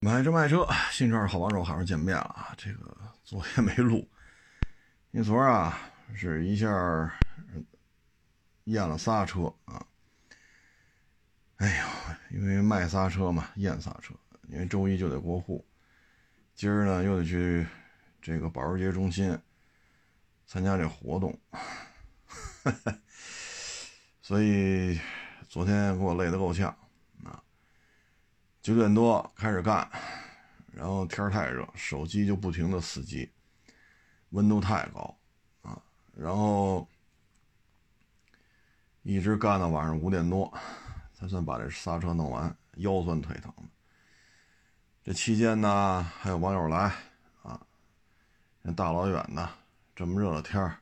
买车卖车，新车好帮手，好好见面了啊！这个 昨天没录，因为昨儿啊是一下验了仨车啊。哎呦，因为卖仨车嘛，验仨车，因为周一就得过户，今儿呢又得去这个保时捷中心参加这活动，所以昨天给我累得够呛。九点多开始干，然后天太热，手机就不停的死机，温度太高啊，然后一直干到晚上五点多，才算把这刹车弄完，腰酸腿疼的。这期间呢，还有网友来啊，人大老远的，这么热的天儿，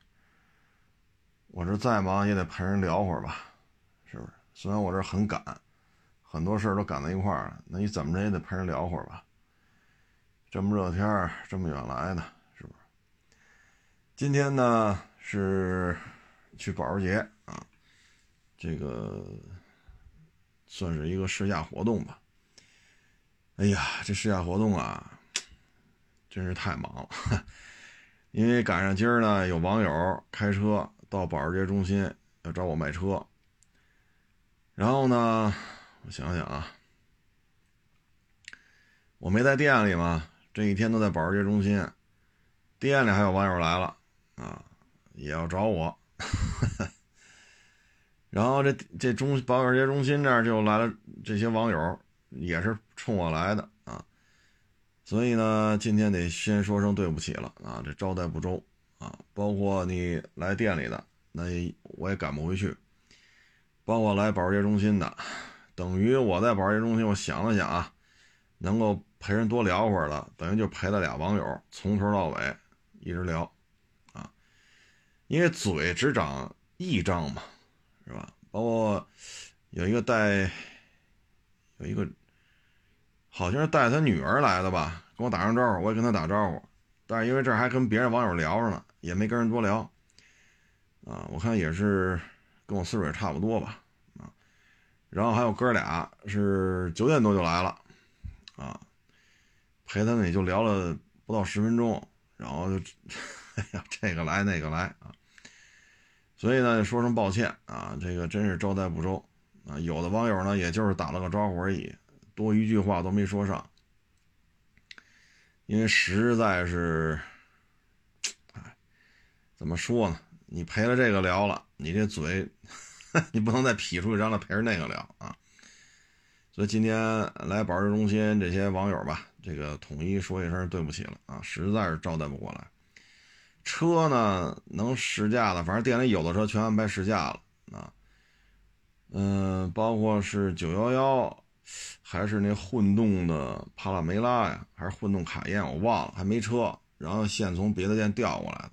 我这再忙也得陪人聊会儿吧，是不是？虽然我这很赶。很多事儿都赶在一块儿了，那你怎么着也得陪人聊会儿吧？这么热天儿，这么远来的，是不是？今天呢是去保时捷啊，这个算是一个试驾活动吧。哎呀，这试驾活动啊，真是太忙了，因为赶上今儿呢有网友开车到保时捷中心要找我卖车，然后呢。我想想啊，我没在店里嘛，这一天都在保时捷中心。店里还有网友来了啊，也要找我。然后这这中保时捷中心这儿就来了这些网友，也是冲我来的啊。所以呢，今天得先说声对不起了啊，这招待不周啊。包括你来店里的，那也我也赶不回去。包括来保时捷中心的。等于我在保时捷中心，我想了想啊，能够陪人多聊会儿了，等于就陪了俩网友，从头到尾一直聊，啊，因为嘴只长一张嘛，是吧？包括有一个带，有一个好像是带他女儿来的吧，跟我打声招呼，我也跟他打招呼，但是因为这还跟别人网友聊着呢，也没跟人多聊，啊，我看也是跟我岁数也差不多吧。然后还有哥俩是九点多就来了，啊，陪他们也就聊了不到十分钟，然后就，哎呀，这个来那个来啊，所以呢，说声抱歉啊，这个真是招待不周啊。有的网友呢，也就是打了个招呼而已，多一句话都没说上，因为实在是，哎，怎么说呢？你陪了这个聊了，你这嘴。你不能再劈出一张来陪着那个聊啊！所以今天来保时中心这些网友吧，这个统一说一声对不起了啊，实在是招待不过来。车呢能试驾的，反正店里有的车全安排试驾了啊。嗯，包括是911，还是那混动的帕拉梅拉呀，还是混动卡宴，我忘了，还没车，然后现从别的店调过来的。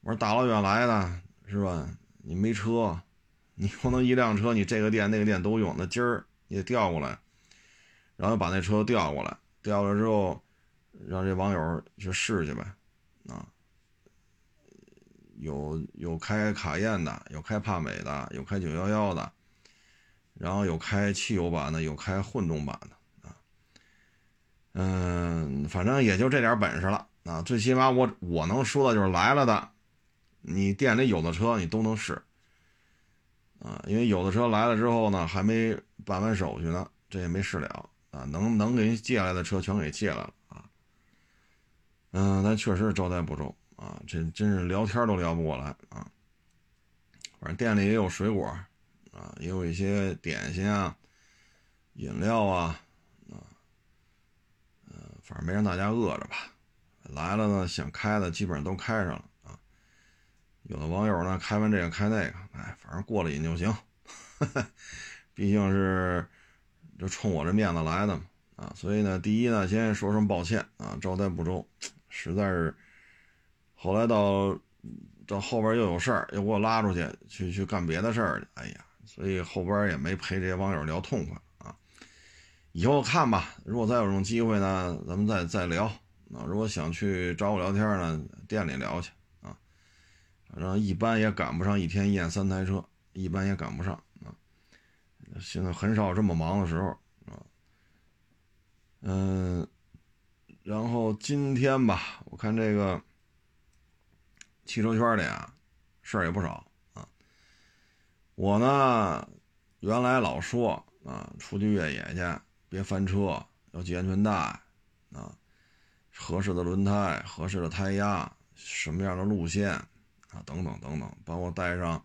我说大老远来的，是吧？你没车，你不能一辆车你这个店那个店都用。那今儿你得调过来，然后把那车调过来，调了之后，让这网友去试去呗。啊，有有开卡宴的，有开帕美的，有开九幺幺的，然后有开汽油版的，有开混动版的啊。嗯，反正也就这点本事了啊。最起码我我能说的就是来了的。你店里有的车你都能试，啊，因为有的车来了之后呢，还没办完手续呢，这也没试了啊。能能给人借来的车全给借来了啊。嗯，但确实招待不周啊，这真是聊天都聊不过来啊。反正店里也有水果啊，也有一些点心啊、饮料啊，啊，嗯，反正没让大家饿着吧。来了呢，想开的基本上都开上了。有的网友呢，开完这个开那个，哎，反正过了瘾就行。毕竟是就冲我这面子来的嘛，啊，所以呢，第一呢，先说声抱歉啊，招待不周，实在是。后来到到后边又有事儿，又给我拉出去去去干别的事儿去，哎呀，所以后边也没陪这些网友聊痛快啊。以后看吧，如果再有这种机会呢，咱们再再聊。啊，如果想去找我聊天呢，店里聊去。反正一般也赶不上一天验三台车，一般也赶不上啊。现在很少这么忙的时候啊。嗯，然后今天吧，我看这个汽车圈里啊，事儿也不少啊。我呢，原来老说啊，出去越野去别翻车，要系安全带啊，合适的轮胎、合适的胎压、什么样的路线啊，等等等等，包括带上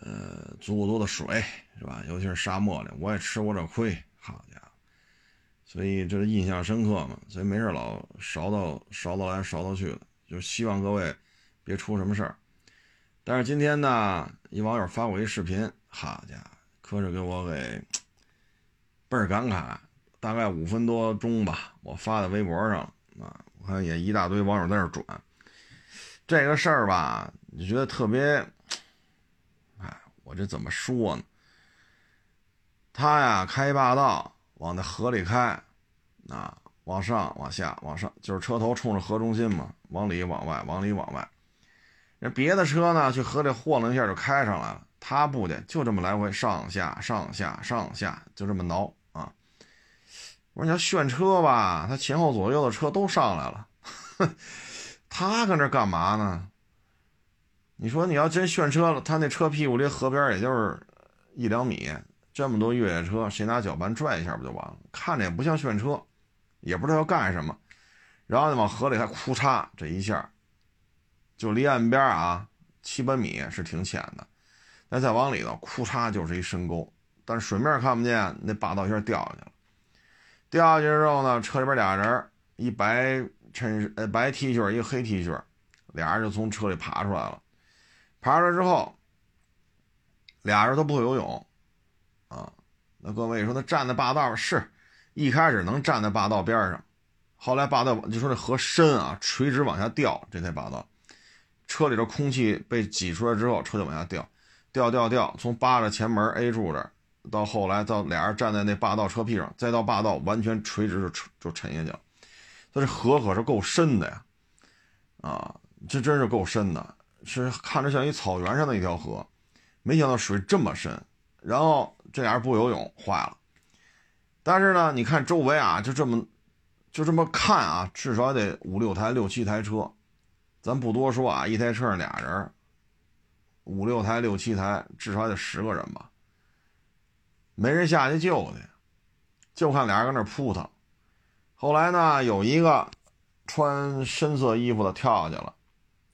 呃足够多的水，是吧？尤其是沙漠里，我也吃过这亏，好家伙！所以这是印象深刻嘛，所以没事老勺到勺到来勺到去的，就希望各位别出什么事儿。但是今天呢，一网友发我一视频，好家伙，可是给我给倍儿感慨。大概五分多钟吧，我发在微博上啊，我看也一大堆网友在那转。这个事儿吧，你觉得特别，哎，我这怎么说呢？他呀，开霸道。往那河里开，啊，往上、往下、往上，就是车头冲着河中心嘛，往里、往外、往里、往外。人别的车呢，去河里晃了一下就开上来了，他不得，就这么来回上下、上下、上下，就这么挠啊。我说你要炫车吧，他前后左右的车都上来了，他搁那干嘛呢？你说你要真炫车了，他那车屁股离河边也就是一两米。这么多越野车，谁拿脚板拽一下不就完了？看着也不像炫车，也不知道要干什么。然后呢，往河里还哭嚓，这一下就离岸边啊七八米是挺浅的，那再往里头哭嚓就是一深沟，但是水面看不见，那霸道一下掉下去了。掉下去之后呢，车里边俩人，一白衬呃白 T 恤，一个黑 T 恤，俩人就从车里爬出来了。爬出来之后，俩人都不会游泳。啊，那各位说他站在霸道是，一开始能站在霸道边上，后来霸道就说这河深啊，垂直往下掉，这台霸道，车里的空气被挤出来之后，车就往下掉，掉掉掉，从扒着前门 A 柱这儿到后来到俩人站在那霸道车屁上，再到霸道完全垂直就就沉下去了。他这河可是够深的呀，啊，这真是够深的，是看着像一草原上的一条河，没想到水这么深，然后。这俩人不游泳坏了，但是呢，你看周围啊，就这么，就这么看啊，至少得五六台、六七台车，咱不多说啊，一台车上俩人，五六台、六七台，至少得十个人吧，没人下去救去，就看俩人搁那扑腾。后来呢，有一个穿深色衣服的跳下去了，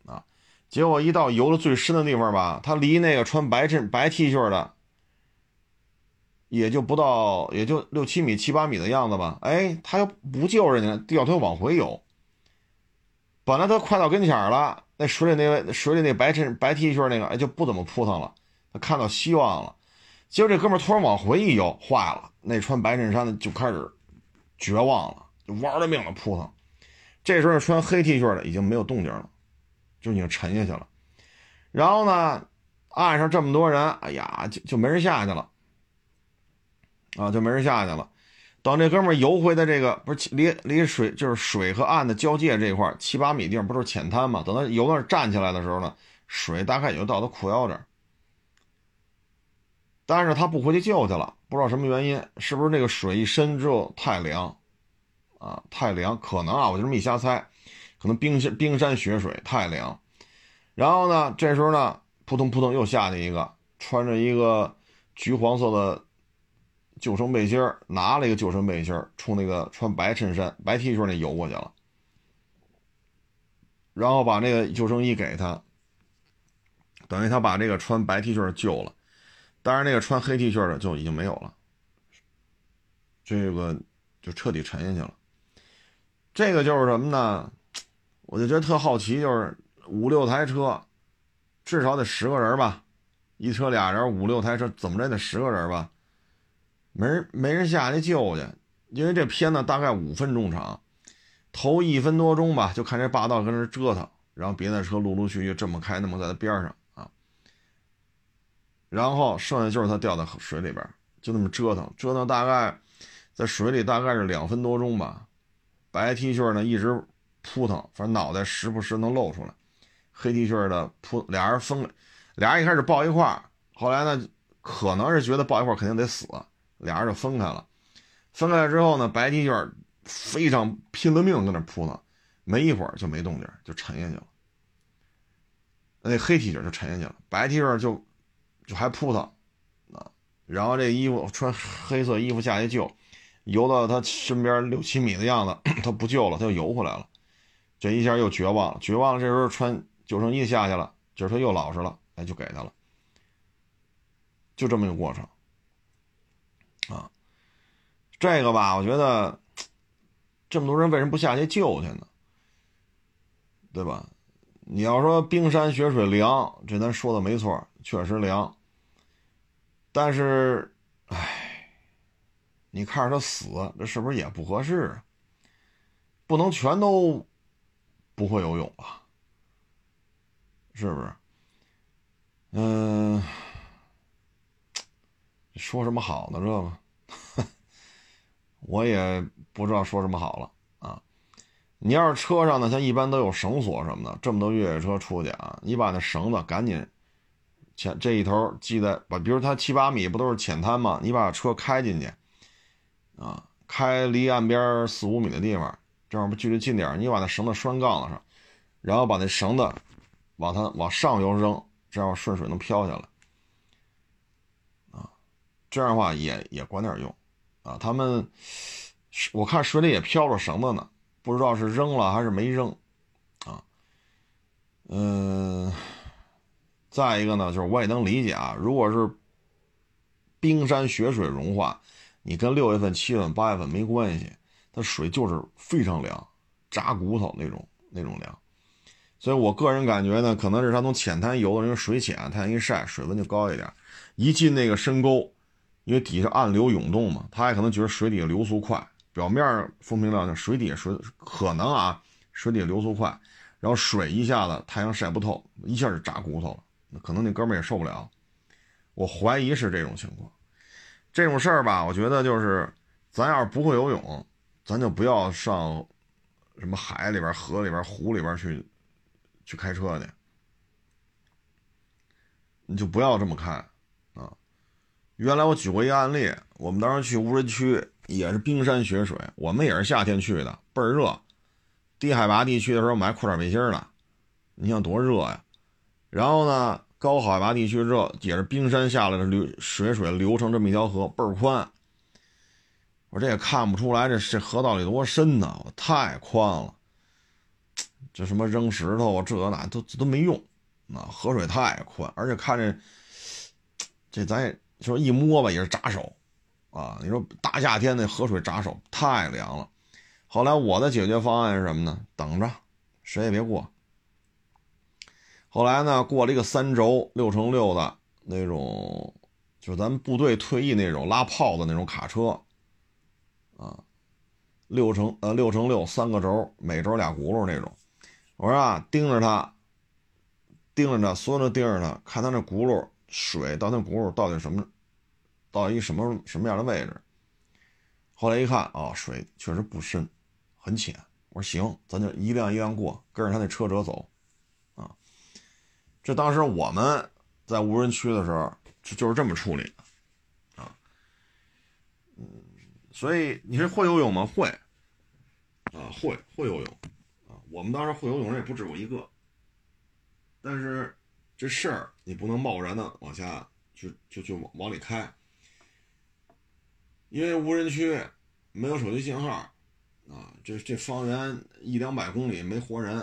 啊，结果一到游的最深的地方吧，他离那个穿白衬白 T 恤的。也就不到，也就六七米、七八米的样子吧。哎，他又不救人家，掉头往回游。本来他快到跟前了，那水里那位水里那白衬白 T 恤那个，哎，就不怎么扑腾了。他看到希望了，结果这哥们突然往回一游，坏了。那穿白衬衫的就开始绝望了，就玩了命的扑腾。这时候穿黑 T 恤的已经没有动静了，就已经沉下去了。然后呢，岸上这么多人，哎呀，就就没人下去了。啊，就没人下去了。等这哥们游回的这个不是离离水就是水和岸的交界这块七八米地方不是浅滩嘛？等他游那儿站起来的时候呢，水大概也就到他裤腰这儿。但是他不回去救去了，不知道什么原因，是不是那个水一深之后太凉啊？太凉，可能啊，我就这么一瞎猜，可能冰山冰山雪水太凉。然后呢，这时候呢，扑通扑通又下去一个，穿着一个橘黄色的。救生背心拿了一个救生背心冲那个穿白衬衫、白 T 恤那游过去了，然后把那个救生衣给他，等于他把这个穿白 T 恤救了，但是那个穿黑 T 恤的就已经没有了，这个就彻底沉下去了。这个就是什么呢？我就觉得特好奇，就是五六台车，至少得十个人吧，一车俩人，五六台车怎么着得十个人吧。没人没人下去救去，因为这片子大概五分钟长，头一分多钟吧，就看这霸道跟那折腾，然后别的车陆陆续续这么开，那么在他边上啊，然后剩下就是他掉在水里边，就那么折腾，折腾大概在水里大概是两分多钟吧。白 T 恤呢一直扑腾，反正脑袋时不时能露出来。黑 T 恤的扑，俩人分，俩人一开始抱一块儿，后来呢可能是觉得抱一块儿肯定得死。俩人就分开了，分开了之后呢，白 T 恤非常拼了命搁那扑腾，没一会儿就没动静，就沉下去了。那黑 T 恤就沉下去了，白 T 恤就就还扑腾啊。然后这衣服穿黑色衣服下去救，游到他身边六七米的样子，他不救了，他又游回来了。这一下又绝望了，绝望了。这时候穿救生衣下去了，这时候他又老实了，哎，就给他了。就这么一个过程啊。这个吧，我觉得这么多人为什么不下去救去呢？对吧？你要说冰山雪水凉，这咱说的没错，确实凉。但是，唉，你看着他死，这是不是也不合适啊？不能全都不会游泳吧？是不是？嗯，说什么好呢？这个，我也不知道说什么好了啊。你要是车上呢，像一般都有绳索什么的，这么多越野车出去啊，你把那绳子赶紧前这一头系在把，比如它七八米不都是浅滩吗？你把车开进去，啊，开离岸边四五米的地方，这样不距离近点你把那绳子拴杠子上，然后把那绳子往它往上游扔，这样顺水能飘下来，啊，这样的话也也管点用，啊，他们我看水里也飘着绳子呢。不知道是扔了还是没扔，啊，嗯，再一个呢，就是我也能理解啊，如果是冰山雪水融化，你跟六月份、七月份、八月份没关系，它水就是非常凉，扎骨头那种那种凉。所以我个人感觉呢，可能是他从浅滩游的，因为水浅，太阳一晒，水温就高一点，一进那个深沟，因为底下暗流涌动嘛，他也可能觉得水底下流速快。表面风平浪静，水底下水可能啊，水底下流速快，然后水一下子太阳晒不透，一下就扎骨头了，可能那哥们也受不了。我怀疑是这种情况。这种事儿吧，我觉得就是咱要是不会游泳，咱就不要上什么海里边、河里边、湖里边去去开车去，你就不要这么开啊。原来我举过一个案例，我们当时去无人区。也是冰山雪水，我们也是夏天去的，倍儿热。低海拔地区的时候买裤衩背心了，你想多热呀？然后呢，高海拔地区热也是冰山下来的流水水流成这么一条河，倍儿宽。我这也看不出来这这河道里多深呢，我太宽了。这什么扔石头啊，这那都都没用，啊，河水太宽，而且看着这咱也说一摸吧也是扎手。啊，你说大夏天那河水扎手太凉了。后来我的解决方案是什么呢？等着，谁也别过。后来呢，过了一个三轴六乘六的那种，就是咱们部队退役那种拉炮的那种卡车，啊，六乘呃六乘六三个轴，每轴俩轱辘那种。我说啊，盯着它，盯着它，所有人都盯着它，看它那轱辘水到那轱辘到底什么。到一什么什么样的位置？后来一看，啊，水确实不深，很浅。我说行，咱就一辆一辆过，跟着他那车辙走，这当时我们在无人区的时候，就就是这么处理的，啊，嗯，所以你是会游泳吗？会，啊，会会游泳，啊，我们当时会游泳人也不止我一个，但是这事儿你不能贸然的往下就就就往往里开。因为无人区没有手机信号，啊，这这方圆一两百公里没活人，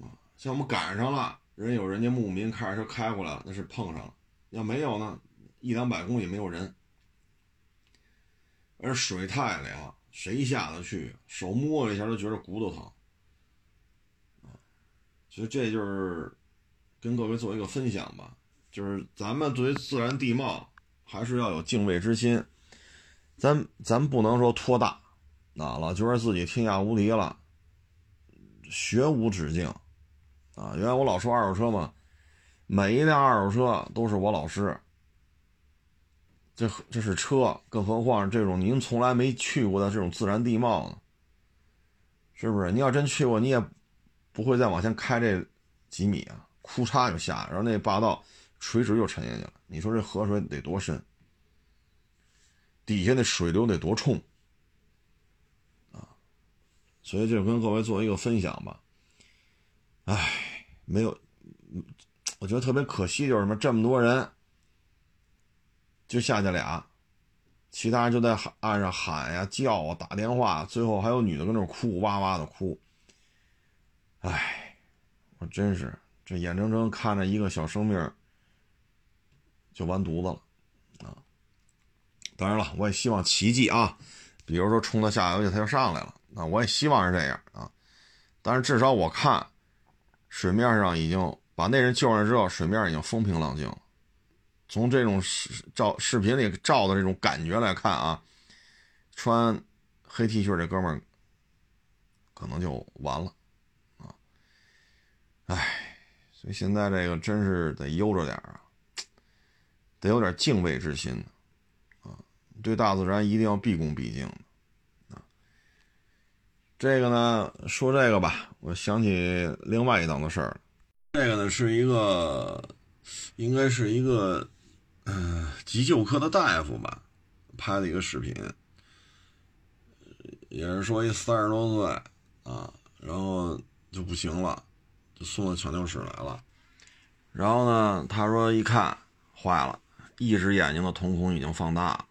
啊，像我们赶上了，人有人家牧民开着车开过来了，那是碰上了；要没有呢，一两百公里没有人，而水太凉，谁下得去？手摸一下都觉得骨头疼，啊，所以这就是跟各位做一个分享吧，就是咱们对于自然地貌还是要有敬畏之心。咱咱不能说托大，啊，老觉得自己天下无敌了，学无止境，啊，原来我老说二手车嘛，每一辆二手车都是我老师，这这是车，更何况这种您从来没去过的这种自然地貌呢，是不是？你要真去过，你也不会再往前开这几米啊，哭嚓就下，然后那霸道垂直就沉下去了，你说这河水得多深？底下那水流得多冲啊所以就跟各位做一个分享吧。哎，没有，我觉得特别可惜，就是什么这么多人，就下去俩，其他人就在岸上喊呀、叫啊、打电话，最后还有女的跟那哭，哇哇的哭。唉，我真是这眼睁睁看着一个小生命就完犊子了啊！当然了，我也希望奇迹啊，比如说冲到下游去，他就上来了，那我也希望是这样啊。但是至少我看水面上已经把那人救上来之后，水面已经风平浪静了。从这种视照视频里照的这种感觉来看啊，穿黑 T 恤这哥们儿可能就完了。唉，所以现在这个真是得悠着点啊，得有点敬畏之心啊，对大自然一定要毕恭毕敬的。这个呢，说这个吧，我想起另外一档子事儿，这个呢是一个，应该是一个，嗯，急救科的大夫吧，拍的一个视频，也是说一三十多岁啊，然后就不行了。就送到抢救室来了，然后呢，他说一看坏了，一只眼睛的瞳孔已经放大了。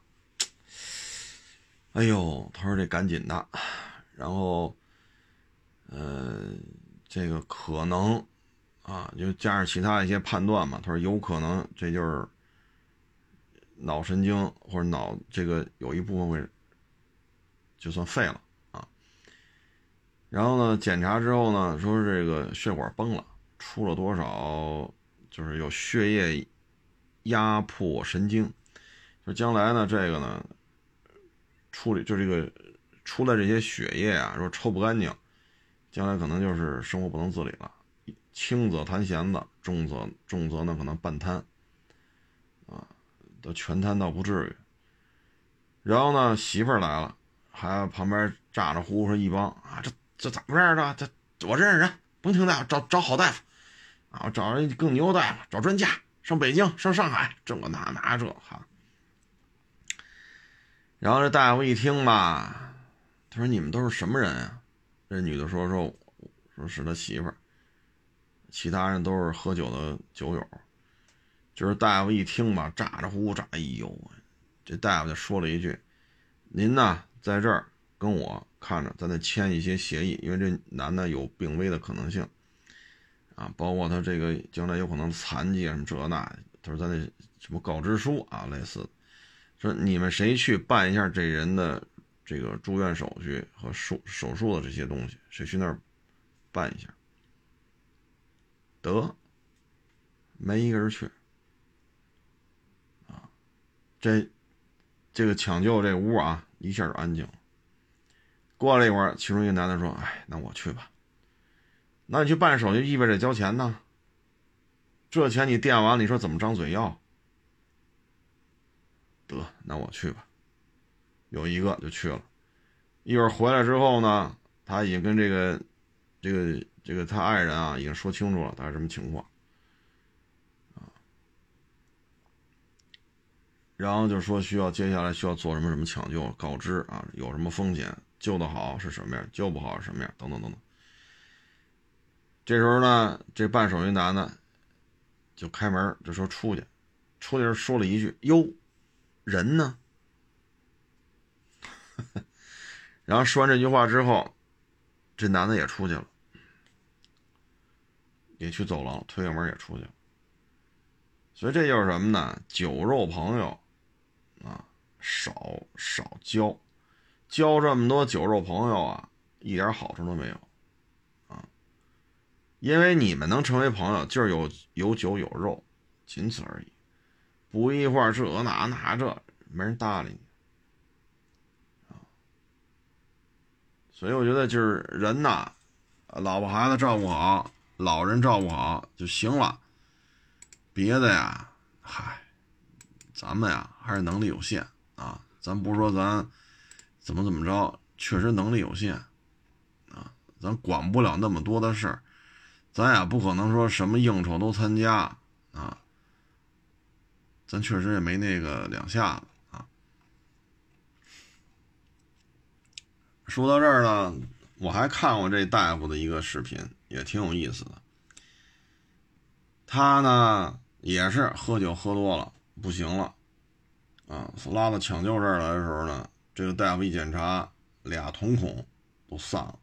哎呦，他说这赶紧的，然后，呃，这个可能啊，就加上其他一些判断嘛，他说有可能这就是脑神经或者脑这个有一部分会就算废了啊。然后呢？检查之后呢？说这个血管崩了，出了多少？就是有血液压迫神经。说将来呢，这个呢，处理就这个出来这些血液啊，说抽不干净，将来可能就是生活不能自理了。轻则瘫弦子，重则重则呢可能半瘫，啊，都全瘫倒不至于。然后呢，媳妇儿来了，还旁边咋着呼呼一帮啊这。这咋回事呢？这我认识人，甭听大夫，找找好大夫啊！我找人更牛大夫，找专家，上北京，上上海，这个那那这哈。然后这大夫一听吧，他说：“你们都是什么人呀？”这女的说：“说说是他媳妇儿，其他人都是喝酒的酒友。”就是大夫一听吧，咋咋呼呼咋，哎呦，这大夫就说了一句：“您呢，在这儿。”跟我看着，咱得签一些协议，因为这男的有病危的可能性，啊，包括他这个将来有可能残疾什么这那，他说咱得什么告知书啊，类似，说你们谁去办一下这人的这个住院手续和手手术的这些东西，谁去那儿办一下，得，没一个人去，啊，这这个抢救这屋啊，一下就安静了。过了一会儿，其中一个男的说：“哎，那我去吧。那你去办手续，意味着交钱呢。这钱你垫完，你说怎么张嘴要？得，那我去吧。有一个就去了。一会儿回来之后呢，他已经跟这个、这个、这个他爱人啊，已经说清楚了，他是什么情况啊。然后就说需要接下来需要做什么什么抢救，告知啊，有什么风险。”救得好是什么样，救不好是什么样，等等等等。这时候呢，这办手续男呢就开门就说出去，出去时说了一句：“哟，人呢？” 然后说完这句话之后，这男的也出去了，也去走廊推开门也出去了。所以这就是什么呢？酒肉朋友啊，少少交。交这么多酒肉朋友啊，一点好处都没有，啊，因为你们能成为朋友，就是有有酒有肉，仅此而已，不一会儿这那那这，没人搭理你，所以我觉得就是人呐，老婆孩子照顾好，老人照顾好就行了，别的呀，嗨，咱们呀还是能力有限啊，咱不是说咱。怎么怎么着？确实能力有限，啊，咱管不了那么多的事儿，咱也不可能说什么应酬都参加啊，咱确实也没那个两下子啊。说到这儿呢，我还看过这大夫的一个视频，也挺有意思的。他呢也是喝酒喝多了，不行了，啊，拉到抢救这儿来的时候呢，这个大夫一检查，俩瞳孔都散了。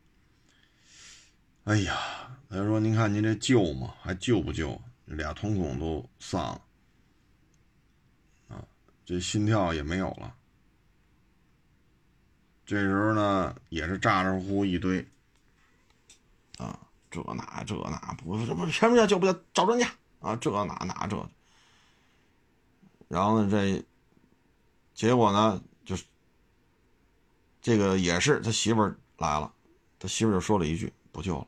哎呀，他说：“您看您这救吗？还救不救？俩瞳孔都散了，啊，这心跳也没有了。这时候呢，也是咋咋呼呼一堆，啊，这那这那不是这不什么叫救不救？找专家啊，这那那这。然后呢，这结果呢，就是这个也是他媳妇来了，他媳妇就说了一句：不救了。”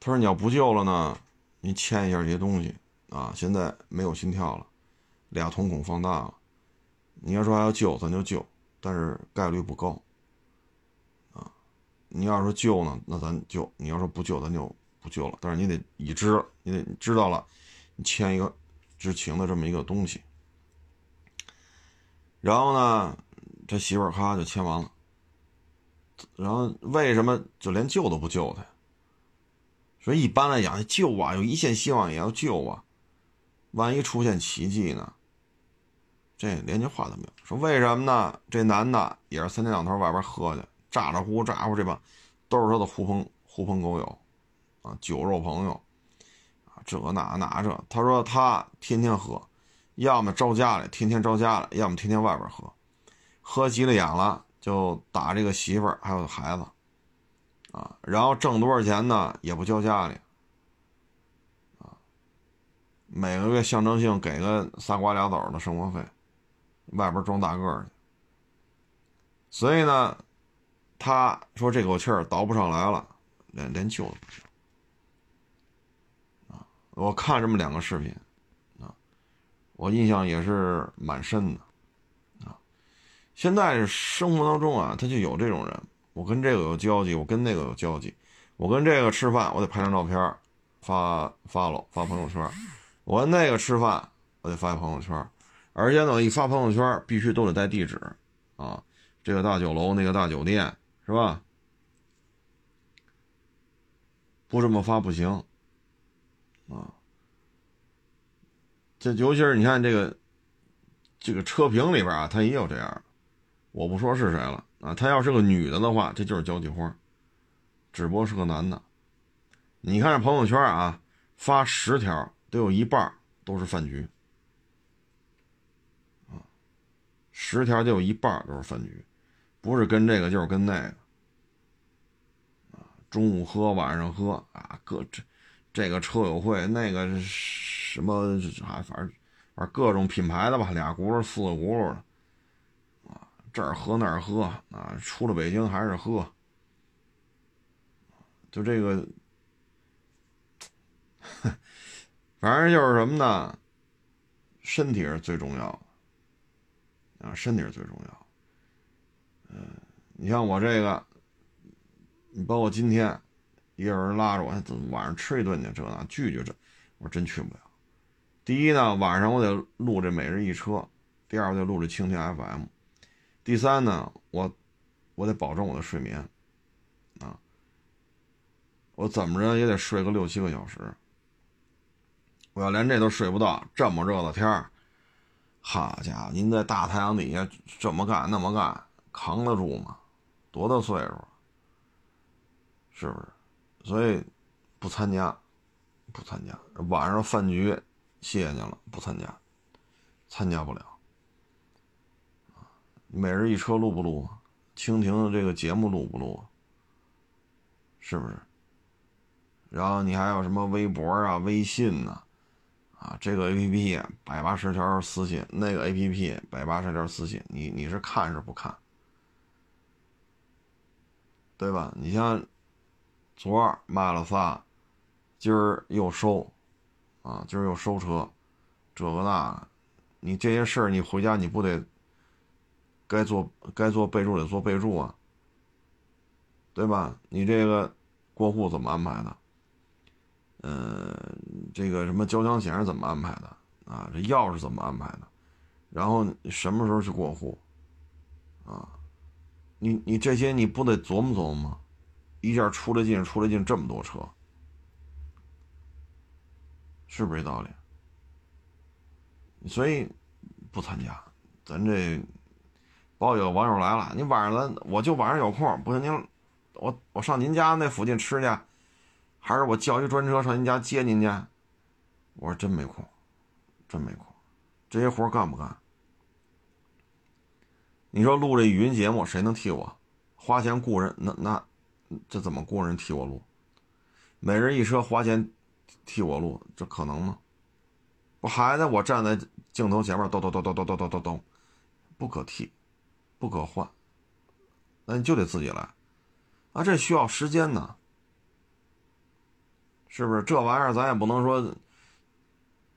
他说：“你要不救了呢，你签一下这些东西啊。现在没有心跳了，俩瞳孔放大了。你要说还要救，咱就救，但是概率不高啊。你要说救呢，那咱救；你要说不救，咱就不救了。但是你得已知，你得知道了，你签一个知情的这么一个东西。然后呢，这媳妇儿咔就签完了。然后为什么就连救都不救他？”所以一般来讲，救啊，有一线希望也要救啊，万一出现奇迹呢？这连句话都没有。说为什么呢？这男的也是三天两头外边喝去，咋咋呼呼咋呼，这帮都是他的狐朋狐朋狗友啊，酒肉朋友啊，这个那那这。他说他天天喝，要么招家里，天天招家里，要么天天外边喝，喝急了眼了就打这个媳妇儿还有孩子。啊，然后挣多少钱呢？也不交家里，啊，每个月象征性给个仨瓜俩枣的生活费，外边装大个去。所以呢，他说这口气儿倒不上来了，连连救都不行。啊，我看这么两个视频，啊，我印象也是蛮深的，啊，现在生活当中啊，他就有这种人。我跟这个有交集，我跟那个有交集，我跟这个吃饭，我得拍张照片发发了发朋友圈；我跟那个吃饭，我得发朋友圈。而且呢，一发朋友圈必须都得带地址啊，这个大酒楼，那个大酒店，是吧？不这么发不行啊。这尤其是你看这个这个车评里边啊，他也有这样，我不说是谁了。啊，他要是个女的的话，这就是交际花，只不过是个男的。你看这朋友圈啊，发十条，得有一半都是饭局，啊，十条就有一半都是分局，不是跟这个就是跟那个，啊，中午喝，晚上喝，啊，各这这个车友会，那个什么啊，反正反正各种品牌的吧，俩轱辘，四个轱辘的。啊这儿喝那儿喝啊，出了北京还是喝，就这个，反正就是什么呢？身体是最重要的啊，身体是最重要。嗯，你像我这个，你包括今天，一个人拉着我，晚上吃一顿去，这那拒绝这，我真去不了。第一呢，晚上我得录这每日一车；第二，我得录这蜻蜓 FM。第三呢，我我得保证我的睡眠，啊，我怎么着也得睡个六七个小时。我要连这都睡不到，这么热的天儿，好家伙，您在大太阳底下这么干那么干，扛得住吗？多大岁数？是不是？所以不参加，不参加。晚上饭局谢谢您了，不参加，参加不了。每日一车录不录？蜻蜓的这个节目录不录？是不是？然后你还有什么微博啊、微信呐？啊，啊这个 A P P 百八十条私信，那个 A P P 百八十条私信，你你是看是不看？对吧？你像昨儿卖了仨，今儿又收，啊，今儿又收车，这个那，你这些事儿你回家你不得？该做该做备注得做备注啊，对吧？你这个过户怎么安排的？嗯，这个什么交强险是怎么安排的啊？这钥匙怎么安排的？然后什么时候去过户？啊，你你这些你不得琢磨琢磨吗？一下出来进出来进这么多车，是不是这道理？所以不参加。咱这，包有网友来了，你晚上咱我就晚上有空，不行您，我我上您家那附近吃去，还是我叫一专车上您家接您去？我说真没空，真没空，这些活干不干？你说录这语音节目，谁能替我花钱雇人？那那这怎么雇人替我录？每人一车花钱替我录，这可能吗？不还得我站在镜头前面叨叨叨叨叨叨叨叨，不可替，不可换，那你就得自己来啊！这需要时间呢，是不是？这玩意儿咱也不能说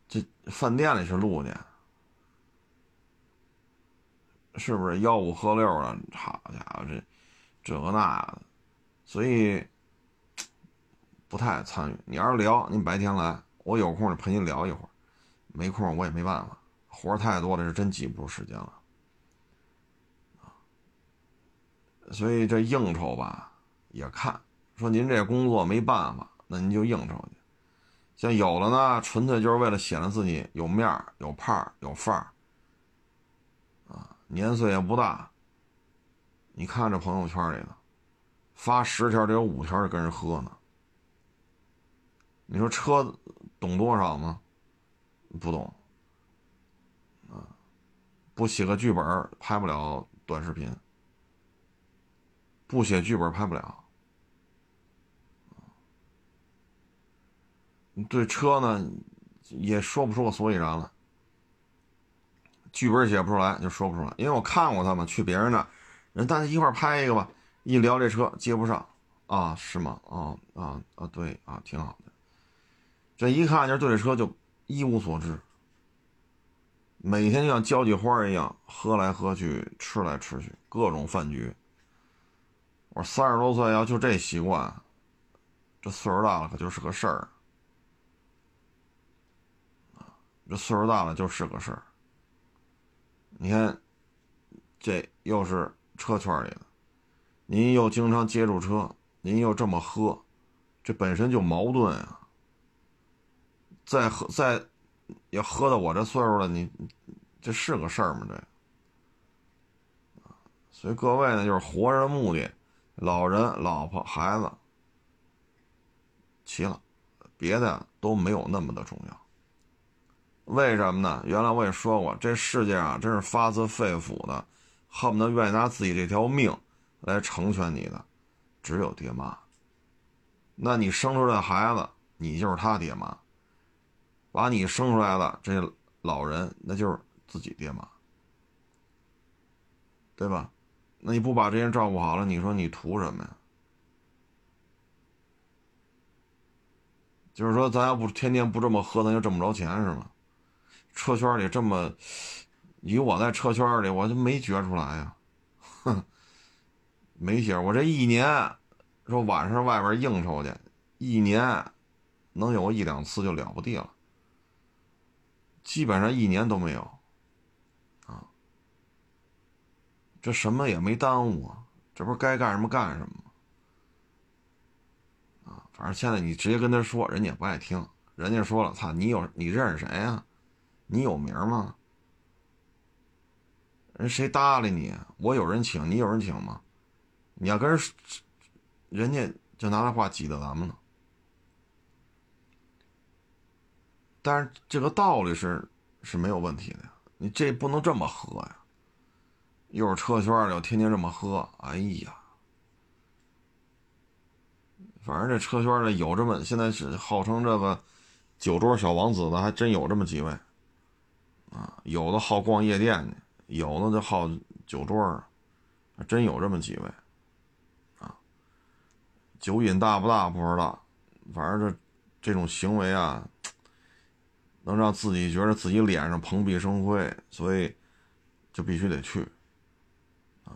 这饭店里是录的。是不是吆五喝六的？好家伙，这这个那的，所以不太参与。你要是聊，您白天来，我有空就陪您聊一会儿；没空我也没办法，活太多了，是真挤不出时间了所以这应酬吧，也看说您这工作没办法，那您就应酬去。像有的呢，纯粹就是为了显得自己有面儿、有派儿、有范儿。啊年岁也不大，你看这朋友圈里的，发十条得有五条是跟人喝呢。你说车懂多少吗？不懂。啊，不写个剧本拍不了短视频，不写剧本拍不了。对车呢，也说不出个所以然了。剧本写不出来就说不出来，因为我看过他们去别人那，人大家一块拍一个吧，一聊这车接不上，啊是吗？啊啊啊对啊挺好的，这一看就是对这车就一无所知，每天就像交际花一样喝来喝去吃来吃去各种饭局。我三十多岁要就这习惯，这岁数大了可就是个事儿，这岁数大了就是个事儿。你看，这又是车圈里的，您又经常接触车，您又这么喝，这本身就矛盾啊。再喝再，要喝到我这岁数了，你这是个事儿吗？这，所以各位呢，就是活着的目的，老人、老婆、孩子齐了，别的都没有那么的重要。为什么呢？原来我也说过，这世界啊，真是发自肺腑的，恨不得愿意拿自己这条命来成全你的，只有爹妈。那你生出来孩子，你就是他爹妈；把你生出来的这老人，那就是自己爹妈，对吧？那你不把这些人照顾好了，你说你图什么呀？就是说，咱要不天天不这么喝，咱就挣不着钱，是吗？车圈里这么，以我在车圈里，我就没觉出来呀，哼，没觉。我这一年，说晚上外边应酬去，一年能有一两次就了不地了，基本上一年都没有，啊，这什么也没耽误啊，这不是该干什么干什么吗？啊，反正现在你直接跟他说，人家也不爱听，人家说了，操，你有你认识谁呀？你有名吗？人谁搭理你？我有人请，你有人请吗？你要跟人，人家就拿这话挤兑咱们呢。但是这个道理是是没有问题的，你这不能这么喝呀。又是车圈的，又天天这么喝，哎呀，反正这车圈的有这么现在是号称这个酒桌小王子的，还真有这么几位。啊，有的好逛夜店的，有的就好酒桌儿，真有这么几位。啊，酒瘾大不大不知道，反正这这种行为啊，能让自己觉得自己脸上蓬荜生辉，所以就必须得去。啊，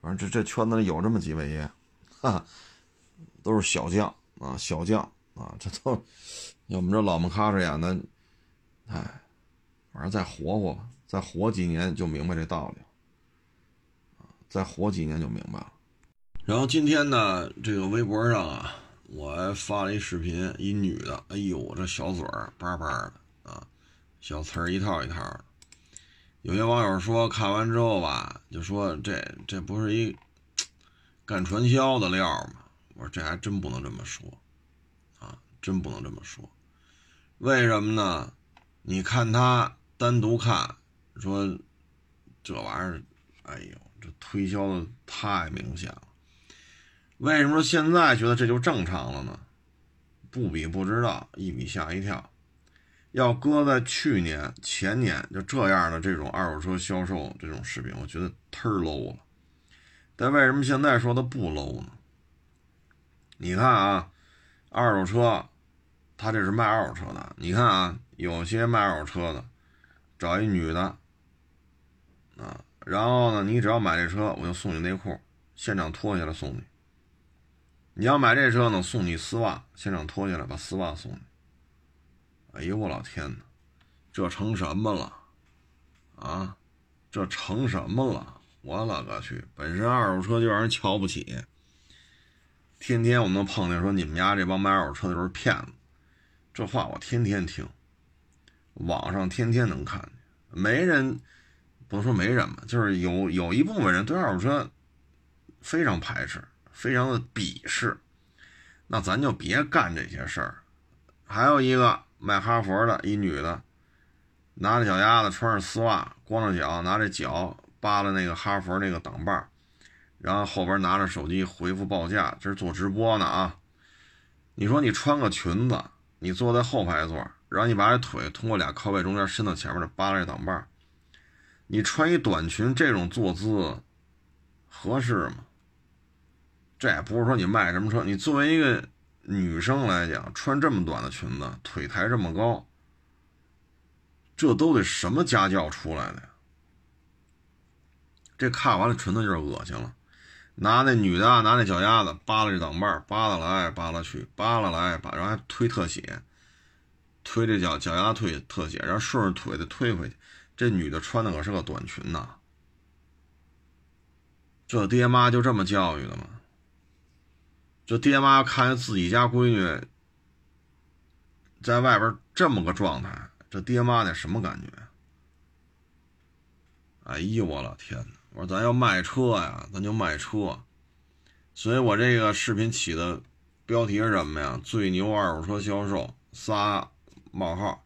反正这这圈子里有这么几位爷，哈，都是小将啊，小将啊，这都 要我们这老么喀什演的，哎。反正再活活吧，再活几年就明白这道理了。再活几年就明白了。然后今天呢，这个微博上啊，我还发了一视频，一女的，哎呦，这小嘴儿叭叭的啊，小词儿一套一套的。有些网友说看完之后吧，就说这这不是一干传销的料吗？我说这还真不能这么说，啊，真不能这么说。为什么呢？你看他单独看，说这玩意儿，哎呦，这推销的太明显了。为什么现在觉得这就正常了呢？不比不知道，一比吓一跳。要搁在去年、前年就这样的这种二手车销售这种视频，我觉得忒 low 了。但为什么现在说它不 low 呢？你看啊，二手车，他这是卖二手车的。你看啊，有些卖二手车的，找一女的，啊，然后呢，你只要买这车，我就送你内裤，现场脱下来送你。你要买这车呢，送你丝袜，现场脱下来把丝袜送你。哎呦我老天哪，这成什么了？啊，这成什么了？我勒个去！本身二手车就让人瞧不起，天天我们能碰见说你们家这帮卖二手车的都是骗子，这话我天天听，网上天天能看见，没人不能说没人吧，就是有有一部分人对二手车非常排斥。非常的鄙视，那咱就别干这些事儿。还有一个卖哈佛的一女的，拿着脚丫子，穿着丝袜，光着脚，拿着脚扒拉那个哈佛那个挡把然后后边拿着手机回复报价，这是做直播呢啊！你说你穿个裙子，你坐在后排座，然后你把这腿通过俩靠背中间伸到前面的扒拉这挡把你穿一短裙这种坐姿合适吗？这也不是说你卖什么车，你作为一个女生来讲，穿这么短的裙子，腿抬这么高，这都得什么家教出来的呀？这看完了纯粹就是恶心了。拿那女的拿那脚丫子扒拉这挡把扒拉来扒拉去，扒拉来扒，然后还推特写，推这脚脚丫推特写，然后顺着腿再推回去。这女的穿的可是个短裙呐，这爹妈就这么教育的吗？这爹妈看见自己家闺女在外边这么个状态，这爹妈得什么感觉？哎呦我老天哪！我说咱要卖车呀，咱就卖车。所以我这个视频起的标题是什么呀？最牛二手车销售仨冒号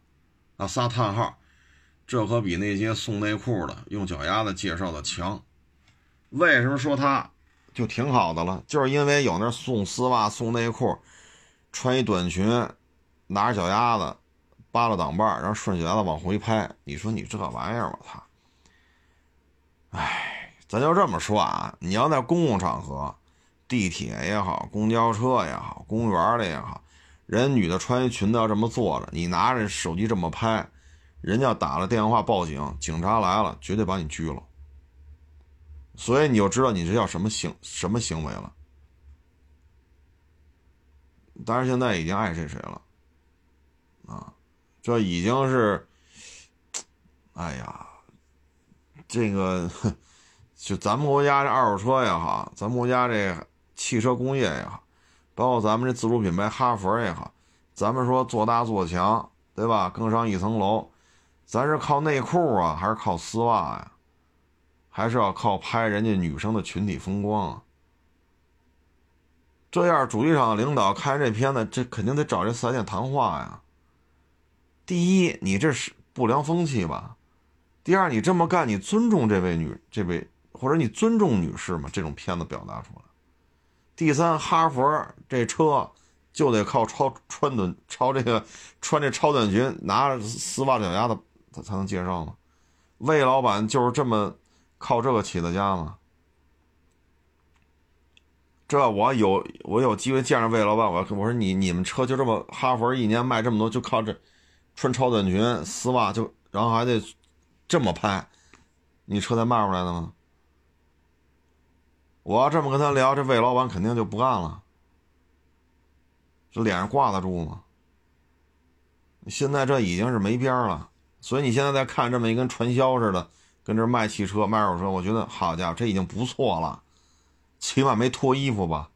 啊仨叹号，这可比那些送内裤的用脚丫子介绍的强。为什么说他？就挺好的了，就是因为有那送丝袜、送内裤，穿一短裙，拿着脚丫子扒拉挡把然后顺脚丫子往回拍。你说你这玩意儿，我操！哎，咱就这么说啊，你要在公共场合，地铁也好，公交车也好，公园里也好，人女的穿一裙子要这么坐着，你拿着手机这么拍，人家打了电话报警，警察来了，绝对把你拘了。所以你就知道你这叫什么行什么行为了。但是现在已经爱谁谁了，啊，这已经是，哎呀，这个 就咱们国家这二手车也好，咱们国家这汽车工业也好，包括咱们这自主品牌哈佛也好，咱们说做大做强，对吧？更上一层楼，咱是靠内裤啊，还是靠丝袜呀？还是要靠拍人家女生的群体风光啊！这样主机厂领导看这片子，这肯定得找这四 S 店谈话呀。第一，你这是不良风气吧？第二，你这么干，你尊重这位女这位，或者你尊重女士吗？这种片子表达出来。第三，哈佛这车就得靠超穿短超这个穿这超短裙，拿着丝袜脚丫子才才能介绍吗？魏老板就是这么。靠这个起的家吗？这我有我有机会见着魏老板，我我说你你们车就这么哈佛一年卖这么多，就靠这穿超短裙丝袜就，然后还得这么拍，你车才卖出来的吗？我要这么跟他聊，这魏老板肯定就不干了，这脸上挂得住吗？现在这已经是没边了，所以你现在再看这么一跟传销似的。跟这卖汽车、卖二手车，我觉得好家伙，这已经不错了。起码没脱衣服吧？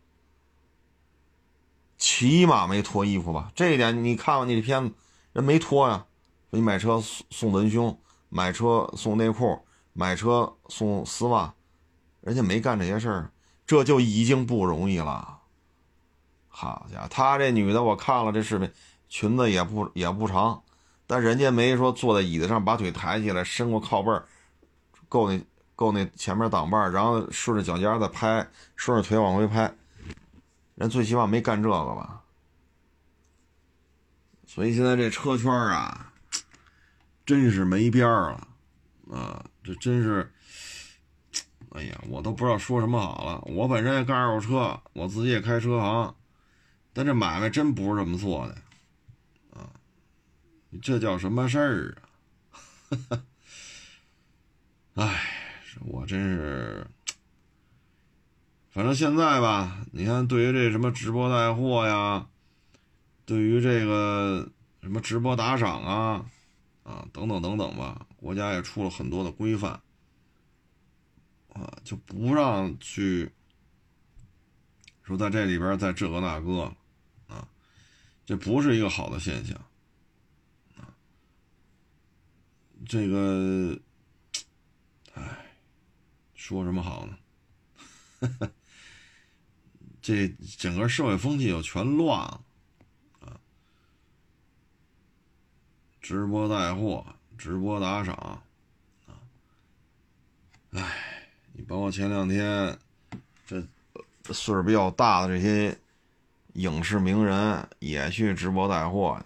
起码没脱衣服吧？这一点你看看你这片子，人没脱呀。你买车送送文胸，买车送内裤，买车送丝袜，人家没干这些事儿，这就已经不容易了。好家伙，他这女的我看了这视频，裙子也不也不长，但人家没说坐在椅子上把腿抬起来，伸过靠背儿，够那够那前面挡把然后顺着脚尖再拍，顺着腿往回拍，人最起码没干这个吧。所以现在这车圈啊。真是没边儿了，啊，这真是，哎呀，我都不知道说什么好了。我本身也干二手车，我自己也开车行，但这买卖真不是这么做的，啊，这叫什么事儿啊？哎，我真是，反正现在吧，你看，对于这什么直播带货呀，对于这个什么直播打赏啊。啊，等等等等吧，国家也出了很多的规范，啊，就不让去说在这里边再这个那个，啊，这不是一个好的现象，啊，这个，哎，说什么好呢？这整个社会风气就全乱了。直播带货，直播打赏，啊，哎，你包括前两天这岁数比较大的这些影视名人也去直播带货，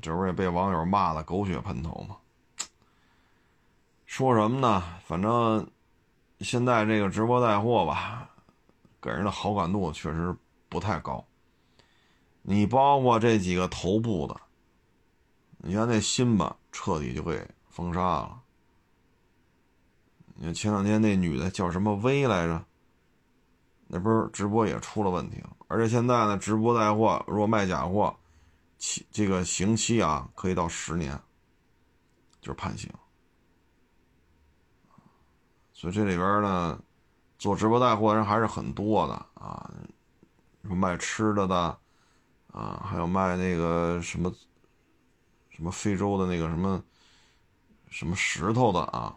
这不也被网友骂的狗血喷头吗？说什么呢？反正现在这个直播带货吧，给人的好感度确实不太高。你包括这几个头部的。你看那心吧，彻底就给封杀了。你看前两天那女的叫什么薇来着？那不是直播也出了问题？而且现在呢，直播带货如果卖假货，期这个刑期啊可以到十年，就是判刑。所以这里边呢，做直播带货的人还是很多的啊，卖吃的的啊，还有卖那个什么。什么非洲的那个什么什么石头的啊，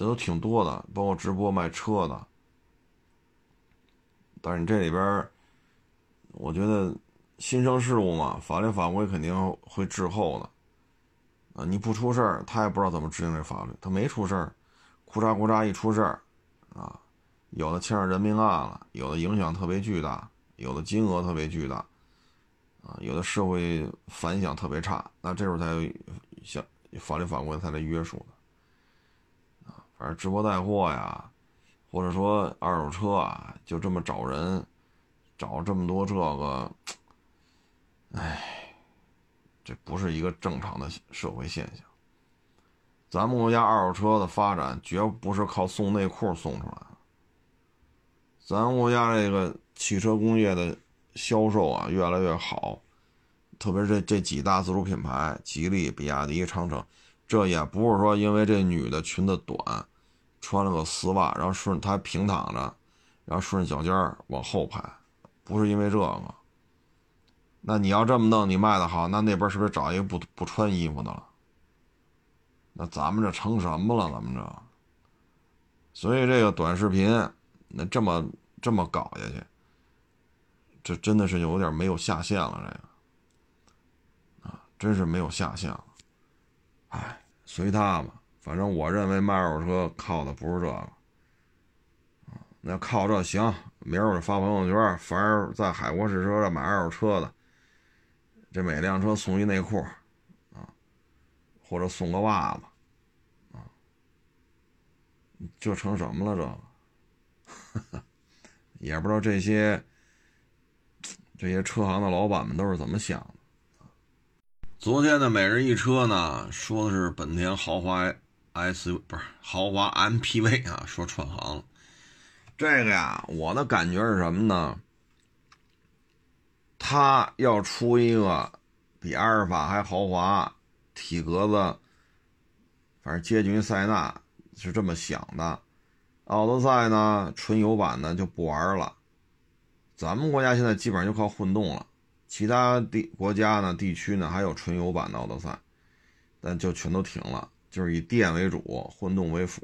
这都挺多的，包括直播卖车的。但是你这里边，我觉得新生事物嘛，法律法规肯定会滞后的。啊，你不出事儿，他也不知道怎么制定这法律。他没出事儿，库嚓库嚓一出事儿，啊，有的牵上人命案了，有的影响特别巨大，有的金额特别巨大。啊，有的社会反响特别差，那这时候才有像法律法规才来约束的。而，直播带货呀，或者说二手车啊，就这么找人，找这么多这个，哎，这不是一个正常的社会现象。咱们国家二手车的发展绝不是靠送内裤送出来的，咱们国家这个汽车工业的。销售啊越来越好，特别是这这几大自主品牌，吉利、比亚迪、长城，这也不是说因为这女的裙子短，穿了个丝袜，然后顺她平躺着，然后顺着脚尖往后拍，不是因为这个。那你要这么弄，你卖的好，那那边是不是找一个不不穿衣服的了？那咱们这成什么了？咱们这，所以这个短视频，那这么这么搞下去。这真的是有点没有下限了，这个啊，真是没有下限了。哎，随他吧，反正我认为卖二手车靠的不是这个，那靠这行，明儿我就发朋友圈，凡是在海国试车上买二手车的，这每辆车送一内裤，啊，或者送个袜子，啊，这成什么了？这，也不知道这些。这些车行的老板们都是怎么想的？昨天的每日一车呢，说的是本田豪华 S 不是豪华 MPV 啊，说串行了。这个呀，我的感觉是什么呢？他要出一个比阿尔法还豪华、体格子，反正接近于塞纳，是这么想的。奥德赛呢，纯油版的就不玩了。咱们国家现在基本上就靠混动了，其他地国家呢、地区呢还有纯油版的奥德赛，但就全都停了，就是以电为主，混动为辅。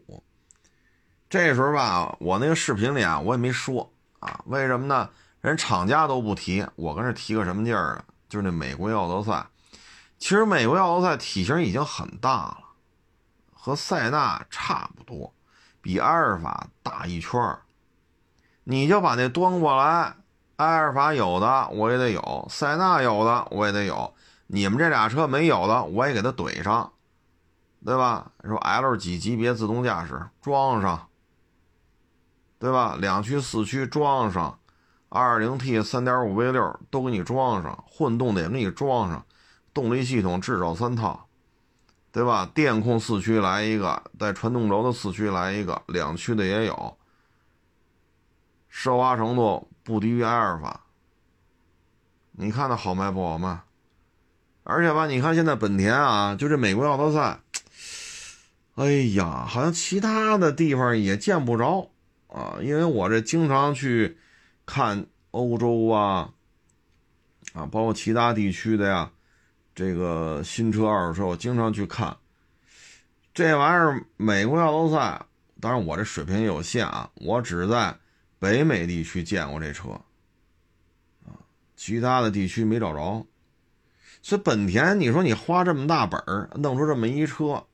这时候吧，我那个视频里啊，我也没说啊，为什么呢？人厂家都不提，我跟这提个什么劲儿啊？就是那美国奥德赛，其实美国奥德赛体型已经很大了，和塞纳差不多，比阿尔法大一圈儿。你就把那端过来，阿尔法有的我也得有，塞纳有的我也得有，你们这俩车没有的我也给它怼上，对吧？说 L 几级别自动驾驶装上，对吧？两驱四驱装上。2.0T、3.5 V6 都给你装上，混动的也给你装上，动力系统至少三套，对吧？电控四驱来一个，带传动轴的四驱来一个，两驱的也有，奢华程度不低于埃尔法。你看它好卖不好卖？而且吧，你看现在本田啊，就这美国奥德赛，哎呀，好像其他的地方也见不着啊，因为我这经常去。看欧洲啊，啊，包括其他地区的呀，这个新车、二手车，我经常去看。这玩意儿，美国奥德赛，当然我这水平有限啊，我只在北美地区见过这车，啊，其他的地区没找着。所以本田，你说你花这么大本儿弄出这么一车，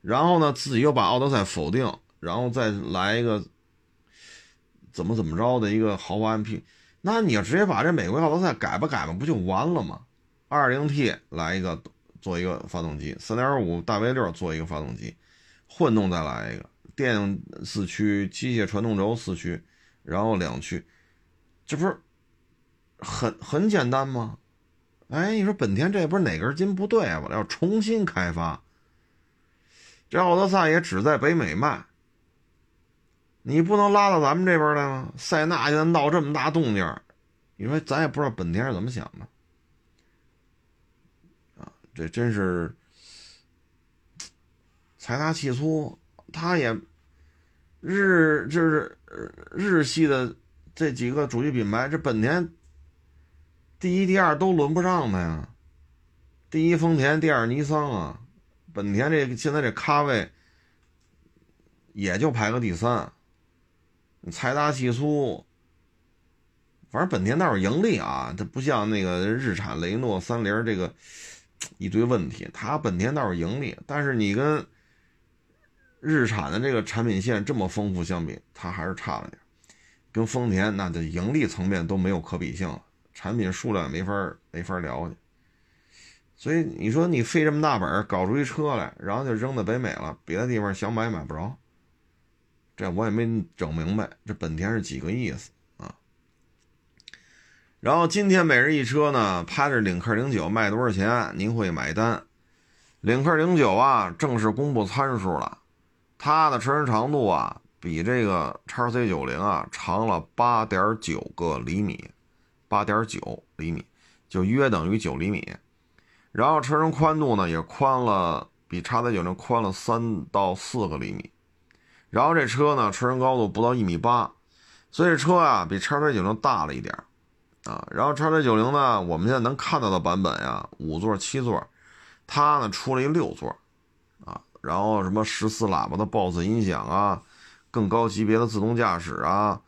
然后呢，自己又把奥德赛否定，然后再来一个。怎么怎么着的一个豪华 MP，那你要直接把这美国奥德赛改吧改吧，不就完了吗？2.0T 来一个做一个发动机，3.5大 V6 做一个发动机，混动再来一个电四驱、机械传动轴四驱，然后两驱，这不是很很简单吗？哎，你说本田这不是哪根筋不对吧？要重新开发，这奥德赛也只在北美卖。你不能拉到咱们这边来吗？塞纳现在闹这么大动静，你说咱也不知道本田是怎么想的啊？这真是财大气粗，他也日就是日系的这几个主力品牌，这本田第一、第二都轮不上他呀。第一丰田，第二尼桑啊，本田这现在这咖位也就排个第三。财大气粗，反正本田倒是盈利啊，它不像那个日产、雷诺、三菱这个一堆问题，它本田倒是盈利。但是你跟日产的这个产品线这么丰富相比，它还是差了点。跟丰田那就盈利层面都没有可比性了，产品数量没法没法聊去。所以你说你费这么大本搞出一车来，然后就扔到北美了，别的地方想买买不着。这我也没整明白，这本田是几个意思啊？然后今天每日一车呢，拍着领克零九卖多少钱，您会买单？领克零九啊，正式公布参数了，它的车身长度啊，比这个叉 C 九零啊长了八点九个厘米，八点九厘米，就约等于九厘米。然后车身宽度呢，也宽了，比叉 C 九零宽了三到四个厘米。然后这车呢，车身高度不到一米八，所以这车啊比叉 C 九零大了一点啊。然后叉 C 九零呢，我们现在能看到的版本呀，五座、七座，它呢出了一六座啊。然后什么十四喇叭的 BOSS 音响啊，更高级别的自动驾驶啊，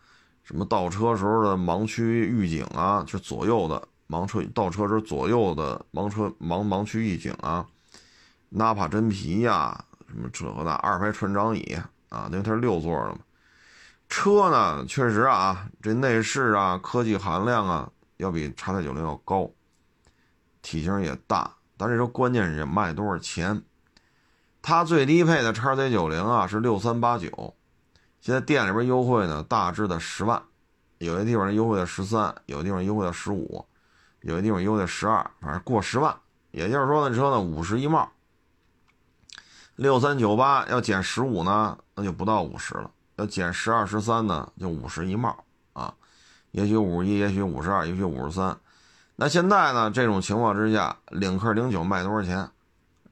什么倒车时候的盲区预警啊，就左右的盲车倒车时左右的盲车盲盲区预警啊，纳帕真皮呀，什么这和那二排船长椅。啊，因为它是六座的嘛，车呢确实啊，这内饰啊，科技含量啊，要比叉 C 九零要高，体型也大，但这车关键是卖多少钱？它最低配的叉 Z 九零啊是六三八九，现在店里边优惠呢，大致的十万，有些地方优惠到十三，有的地方优惠到十五，有的地方优惠到十二，反正过十万，也就是说那车呢五十一帽。六三九八要减十五呢，那就不到五十了；要减十二十三呢，就五十一帽啊。也许五十一，也许五十二，也许五十三。那现在呢？这种情况之下，领克零九卖多少钱？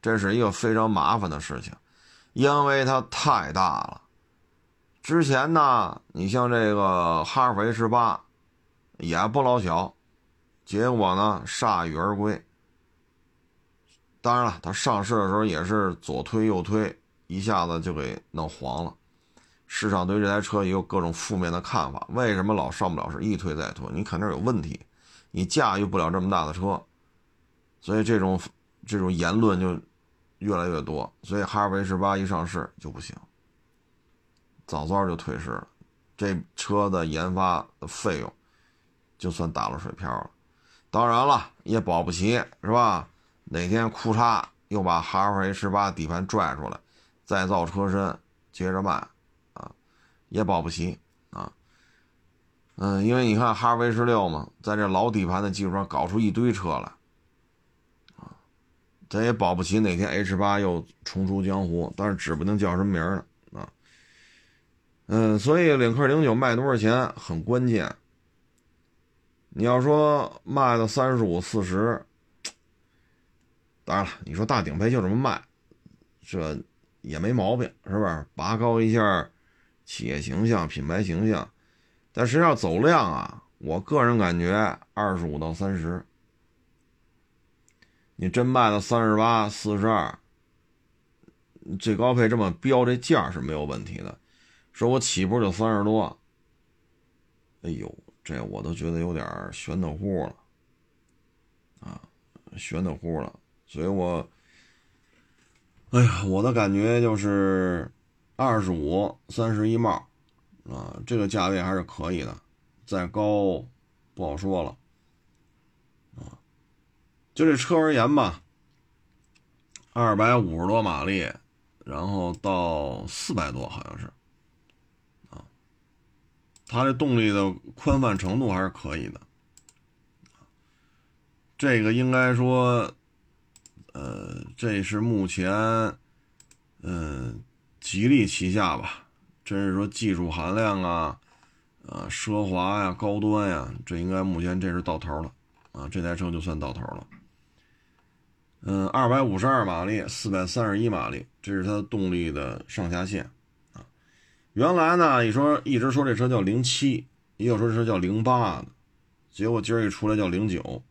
这是一个非常麻烦的事情，因为它太大了之前呢，你像这个哈弗 H 八也不老小，结果呢铩羽而归。当然了，它上市的时候也是左推右推，一下子就给弄黄了。市场对这台车也有各种负面的看法。为什么老上不了市？一推再推，你肯定有问题，你驾驭不了这么大的车。所以这种这种言论就越来越多。所以哈弗 H 八一上市就不行。早早就退市了，这车的研发的费用就算打了水漂了。当然了，也保不齐是吧？哪天库嚓又把哈弗 H 八底盘拽出来，再造车身接着卖啊，也保不齐啊。嗯，因为你看哈弗 H 六嘛，在这老底盘的基础上搞出一堆车来，咱也保不齐哪天 H 八又重出江湖，但是指不定叫什么名呢啊。嗯，所以领克零九卖多少钱很关键。你要说卖到三十五、四十，当然了，你说大顶配就这么卖，这也没毛病，是不是？拔高一下企业形象、品牌形象。但实际上走量啊，我个人感觉二十五到三十，你真卖到三十八、四十二，最高配这么标，这价是没有问题的。说我起步就三十多，哎呦，这我都觉得有点悬的乎了，啊，悬的乎了。所以我，哎呀，我的感觉就是二十五、三十一帽，啊，这个价位还是可以的，再高不好说了，就这车而言吧，二百五十多马力，然后到四百多，好像是。啊它的动力的宽泛程度还是可以的，这个应该说，呃，这是目前，嗯，吉利旗下吧，真是说技术含量啊，呃，奢华呀、高端呀，这应该目前这是到头了，啊，这台车就算到头了。嗯，二百五十二马力，四百三十一马力，这是它动力的上下限啊。原来呢，你说一直说这车叫零七，也有说这车叫零八的，结果今儿一出来叫零九。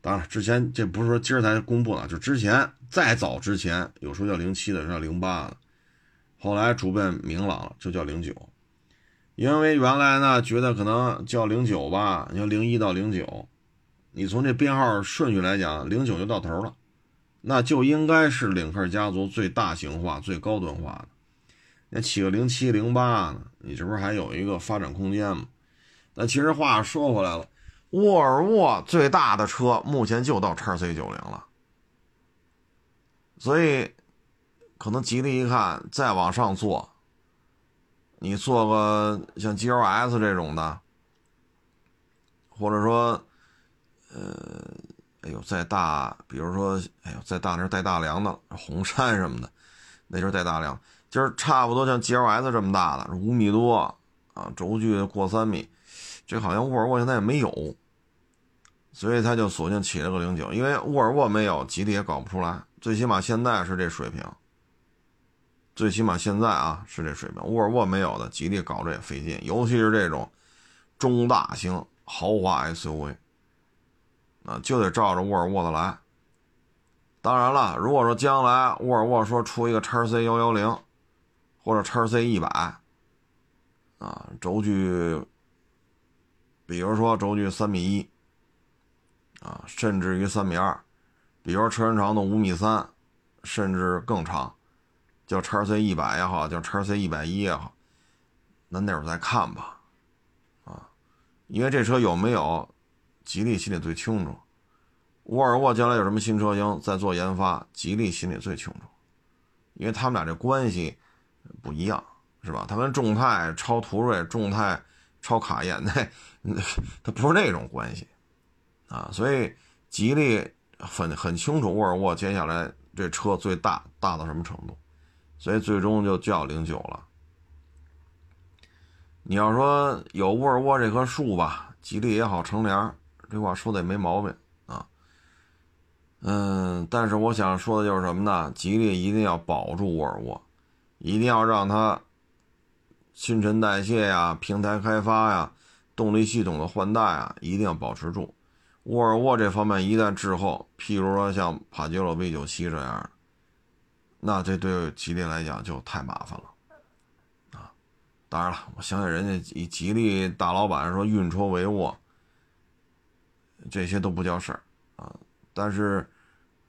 当然，之前这不是说今儿才公布的，就之前再早之前有说叫零七的，叫零八的，后来逐渐明朗了，就叫零九。因为原来呢，觉得可能叫零九吧，你说零一到零九，你从这编号顺序来讲，零九就到头了，那就应该是领克家族最大型化、最高端化的。那起个零七零八呢？你这不是还有一个发展空间吗？但其实话说回来了，沃尔沃最大的车目前就到叉 C 九零了，所以可能吉利一看再往上做，你做个像 GLS 这种的，或者说，呃，哎呦再大，比如说，哎呦再大那带大梁的红杉什么的，那就是带大梁。就是差不多像 G L S 这么大的，五米多啊，轴距过三米，这好像沃尔沃现在也没有，所以他就索性起了个零九，因为沃尔沃没有，吉利也搞不出来，最起码现在是这水平，最起码现在啊是这水平，沃尔沃没有的，吉利搞着也费劲，尤其是这种中大型豪华 S U V，啊，就得照着沃尔沃的来。当然了，如果说将来沃尔沃说出一个叉 C 幺幺零。或者叉 C 一百，啊，轴距，比如说轴距三米一，啊，甚至于三米二，比如车身长度五米三，甚至更长，叫叉 C 一百也好，叫叉 C 一百一也好，那那会儿再看吧，啊，因为这车有没有，吉利心里最清楚，沃尔沃将来有什么新车型在做研发，吉利心里最清楚，因为他们俩这关系。不一样是吧？它跟众泰超途锐、众泰超卡宴那，它不是那种关系啊。所以吉利很很清楚沃尔沃接下来这车最大大到什么程度，所以最终就叫零九了。你要说有沃尔沃这棵树吧，吉利也好乘凉，这话说的也没毛病啊。嗯，但是我想说的就是什么呢？吉利一定要保住沃尔沃。一定要让它新陈代谢呀、平台开发呀、动力系统的换代啊，一定要保持住。沃尔沃这方面一旦滞后，譬如说像帕杰罗 V97 这样，那这对吉利来讲就太麻烦了啊！当然了，我相信人家以吉利大老板说运筹帷幄，这些都不叫事儿啊。但是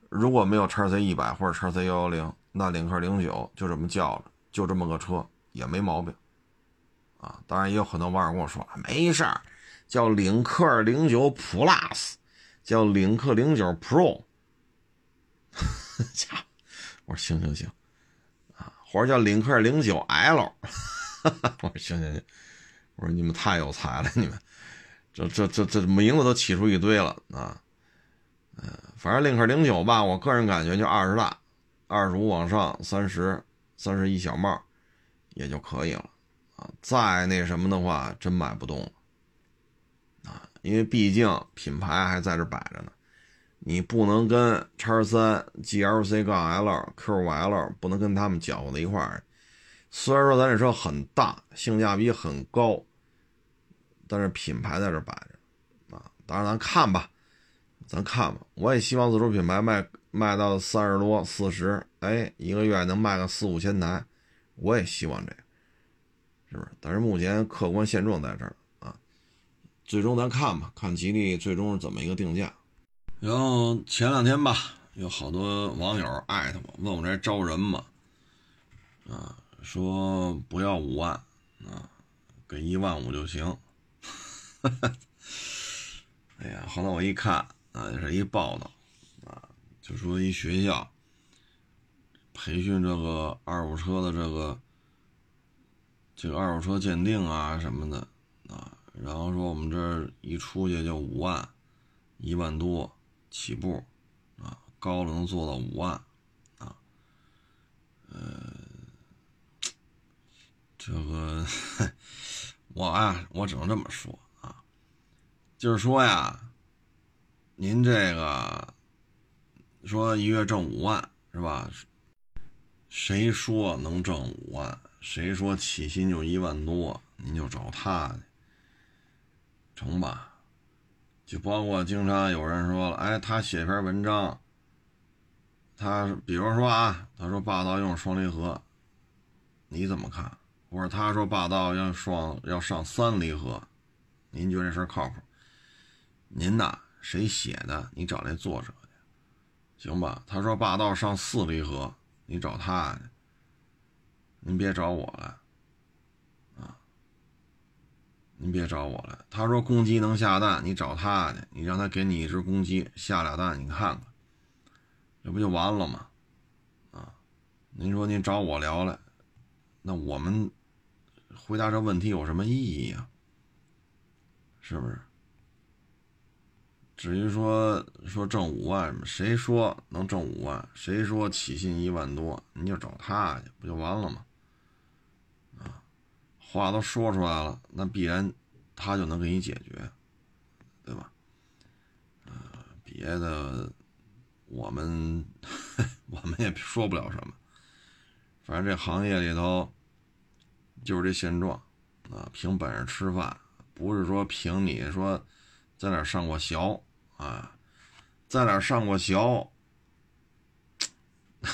如果没有叉 C 一百或者叉 C 幺幺零，那领克零九就这么叫着，就这么个车也没毛病啊。当然也有很多网友跟我说没事儿。叫领克零九 Plus，叫领克零九 Pro，家，我说行行行，啊，或者叫领克零九 L，我说行行行，我说你们太有才了，你们这这这这名字都起出一堆了啊，嗯，反正领克零九吧，我个人感觉就二十大，二十五往上，三十三十一小帽也就可以了啊，再那什么的话，真买不动了。因为毕竟品牌还在这摆着呢，你不能跟叉三、GLC 杠 L、Q5L 不能跟他们搅和在一块儿。虽然说咱这车很大，性价比很高，但是品牌在这摆着啊。当然咱看吧，咱看吧。我也希望自主品牌卖卖到三十多、四十，哎，一个月能卖个四五千台，我也希望这个，是不是？但是目前客观现状在这儿啊。最终咱看吧，看吉利最终是怎么一个定价。然后前两天吧，有好多网友艾特我，问我这招人吗？啊，说不要五万，啊，给一万五就行。哈 哈哎呀，后来我一看，啊，是一报道，啊，就说一学校培训这个二手车的这个这个二手车鉴定啊什么的，啊。然后说我们这儿一出去就五万，一万多起步，啊，高了能做到五万，啊，呃，这个 我啊，我只能这么说，就是说呀，您这个说一月挣五万是吧？谁说能挣五万？谁说起薪就一万多？您就找他去。成吧，就包括经常有人说了，哎，他写篇文章，他比如说啊，他说霸道用双离合，你怎么看？或者他说霸道要双要上三离合，您觉得这事靠谱？您呐，谁写的？你找那作者去，行吧？他说霸道上四离合，你找他去，您别找我了，啊。您别找我了。他说公鸡能下蛋，你找他去，你让他给你一只公鸡下俩蛋，你看看，这不就完了吗？啊，您说您找我聊来，那我们回答这问题有什么意义呀？是不是？至于说说挣五万什么，谁说能挣五万？谁说起薪一万多？你就找他去，不就完了吗？啊话都说出来了，那必然他就能给你解决，对吧？呃，别的我们 我们也说不了什么，反正这行业里头就是这现状啊，凭本事吃饭，不是说凭你说在哪上过学啊，在哪上过学，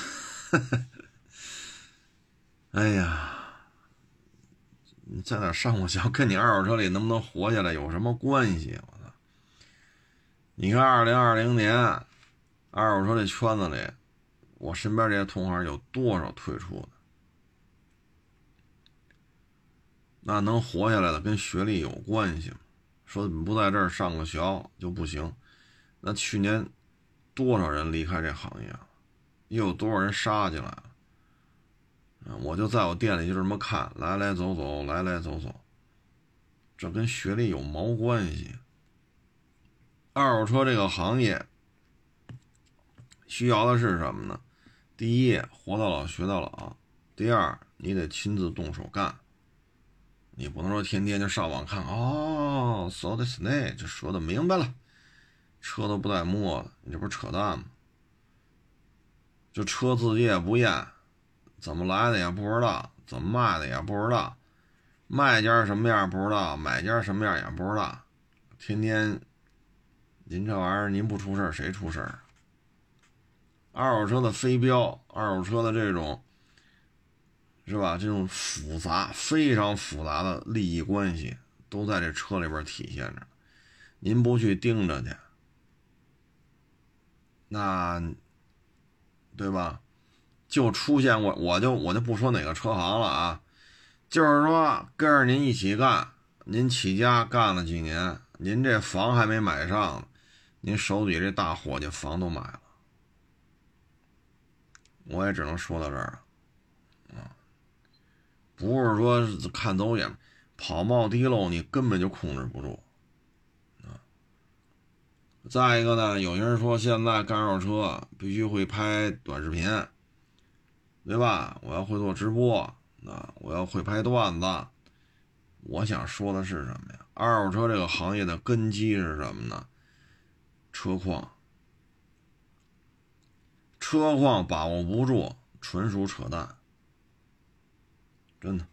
哎呀。你在哪上过学，跟你二手车里能不能活下来有什么关系？我操！你看，二零二零年二手车这圈子里，我身边这些同行有多少退出的？那能活下来的跟学历有关系吗？说你不在这儿上个学就不行？那去年多少人离开这行业了？又有多少人杀进来了？我就在我店里就这么看，来来走走，来来走走，这跟学历有毛关系？二手车这个行业需要的是什么呢？第一，活到老学到老；第二，你得亲自动手干。你不能说天天就上网看哦，so this day 就说的明白了，车都不带摸的，你这不是扯淡吗？就车自己也不验。怎么来的也不知道，怎么卖的也不知道，卖家什么样不知道，买家什么样也不知道。天天，您这玩意儿您不出事谁出事儿？二手车的飞镖，二手车的这种，是吧？这种复杂、非常复杂的利益关系，都在这车里边体现着。您不去盯着去，那，对吧？就出现过，我就我就不说哪个车行了啊，就是说跟着您一起干，您起家干了几年，您这房还没买上，您手底这大伙计房都买了。我也只能说到这儿了，啊，不是说看走眼，跑冒滴漏你根本就控制不住，再一个呢，有些人说现在干二手车必须会拍短视频，对吧？我要会做直播，啊，我要会拍段子。我想说的是什么呀？二手车这个行业的根基是什么呢？车况。车况把握不住，纯属扯淡。真的，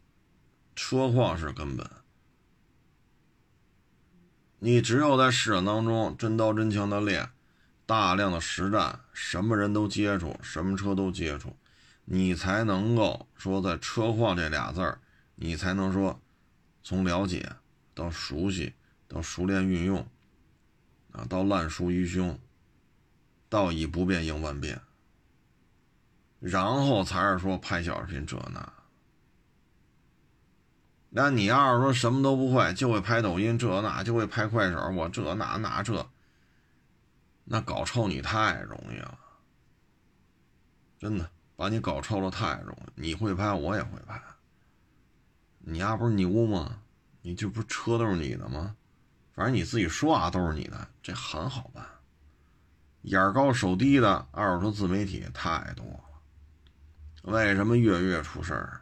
车况是根本。你只有在市场当中真刀真枪的练，大量的实战，什么人都接触，什么车都接触，你才能够说在车况这俩字儿，你才能说从了解到熟悉，到熟练运用，啊，到烂熟于胸，到以不变应万变。然后才是说拍小视频这那，那你要是说什么都不会，就会拍抖音这那，就会拍快手，我这那那这，那搞臭你太容易了，真的把你搞臭了太容易。你会拍，我也会拍。你丫不是牛吗？你这不车都是你的吗？反正你自己说啊，都是你的，这很好办。眼高手低的二手车自媒体太多了。为什么月月出事儿？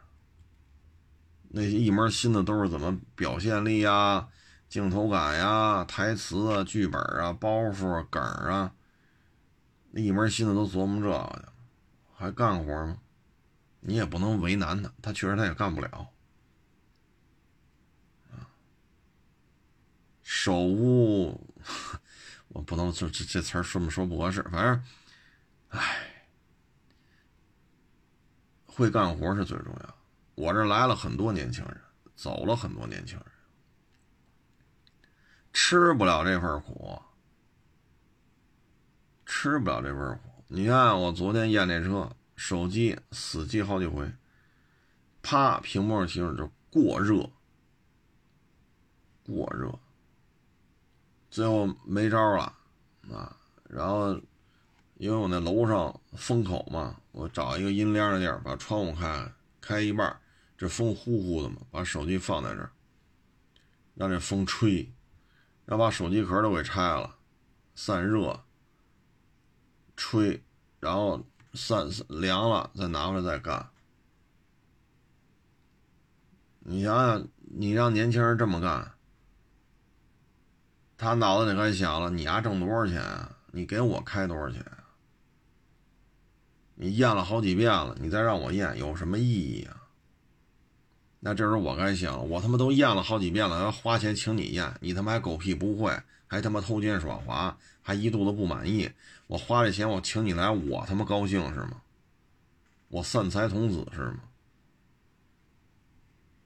那些一门心思都是怎么表现力啊、镜头感呀、台词啊、剧本啊、包袱啊梗啊，那一门心思都琢磨这个，还干活吗？你也不能为难他，他确实他也干不了。手污，我不能这这这词儿说么说不合适，反正，唉。会干活是最重要。我这来了很多年轻人，走了很多年轻人，吃不了这份苦，吃不了这份苦。你看我昨天验这车，手机死机好几回，啪，屏幕上提示就过热，过热，最后没招了啊，然后。因为我那楼上风口嘛，我找一个阴凉的地儿，把窗户开开一半，这风呼呼的嘛，把手机放在这儿，让这风吹，要把手机壳都给拆了，散热，吹，然后散凉了再拿回来再干。你想想，你让年轻人这么干，他脑子里该想了：你丫挣多少钱啊？你给我开多少钱？你验了好几遍了，你再让我验有什么意义啊？那这时候我该想，我他妈都验了好几遍了，要花钱请你验，你他妈还狗屁不会，还他妈偷奸耍滑，还一肚子不满意。我花这钱我请你来，我他妈高兴是吗？我散财童子是吗？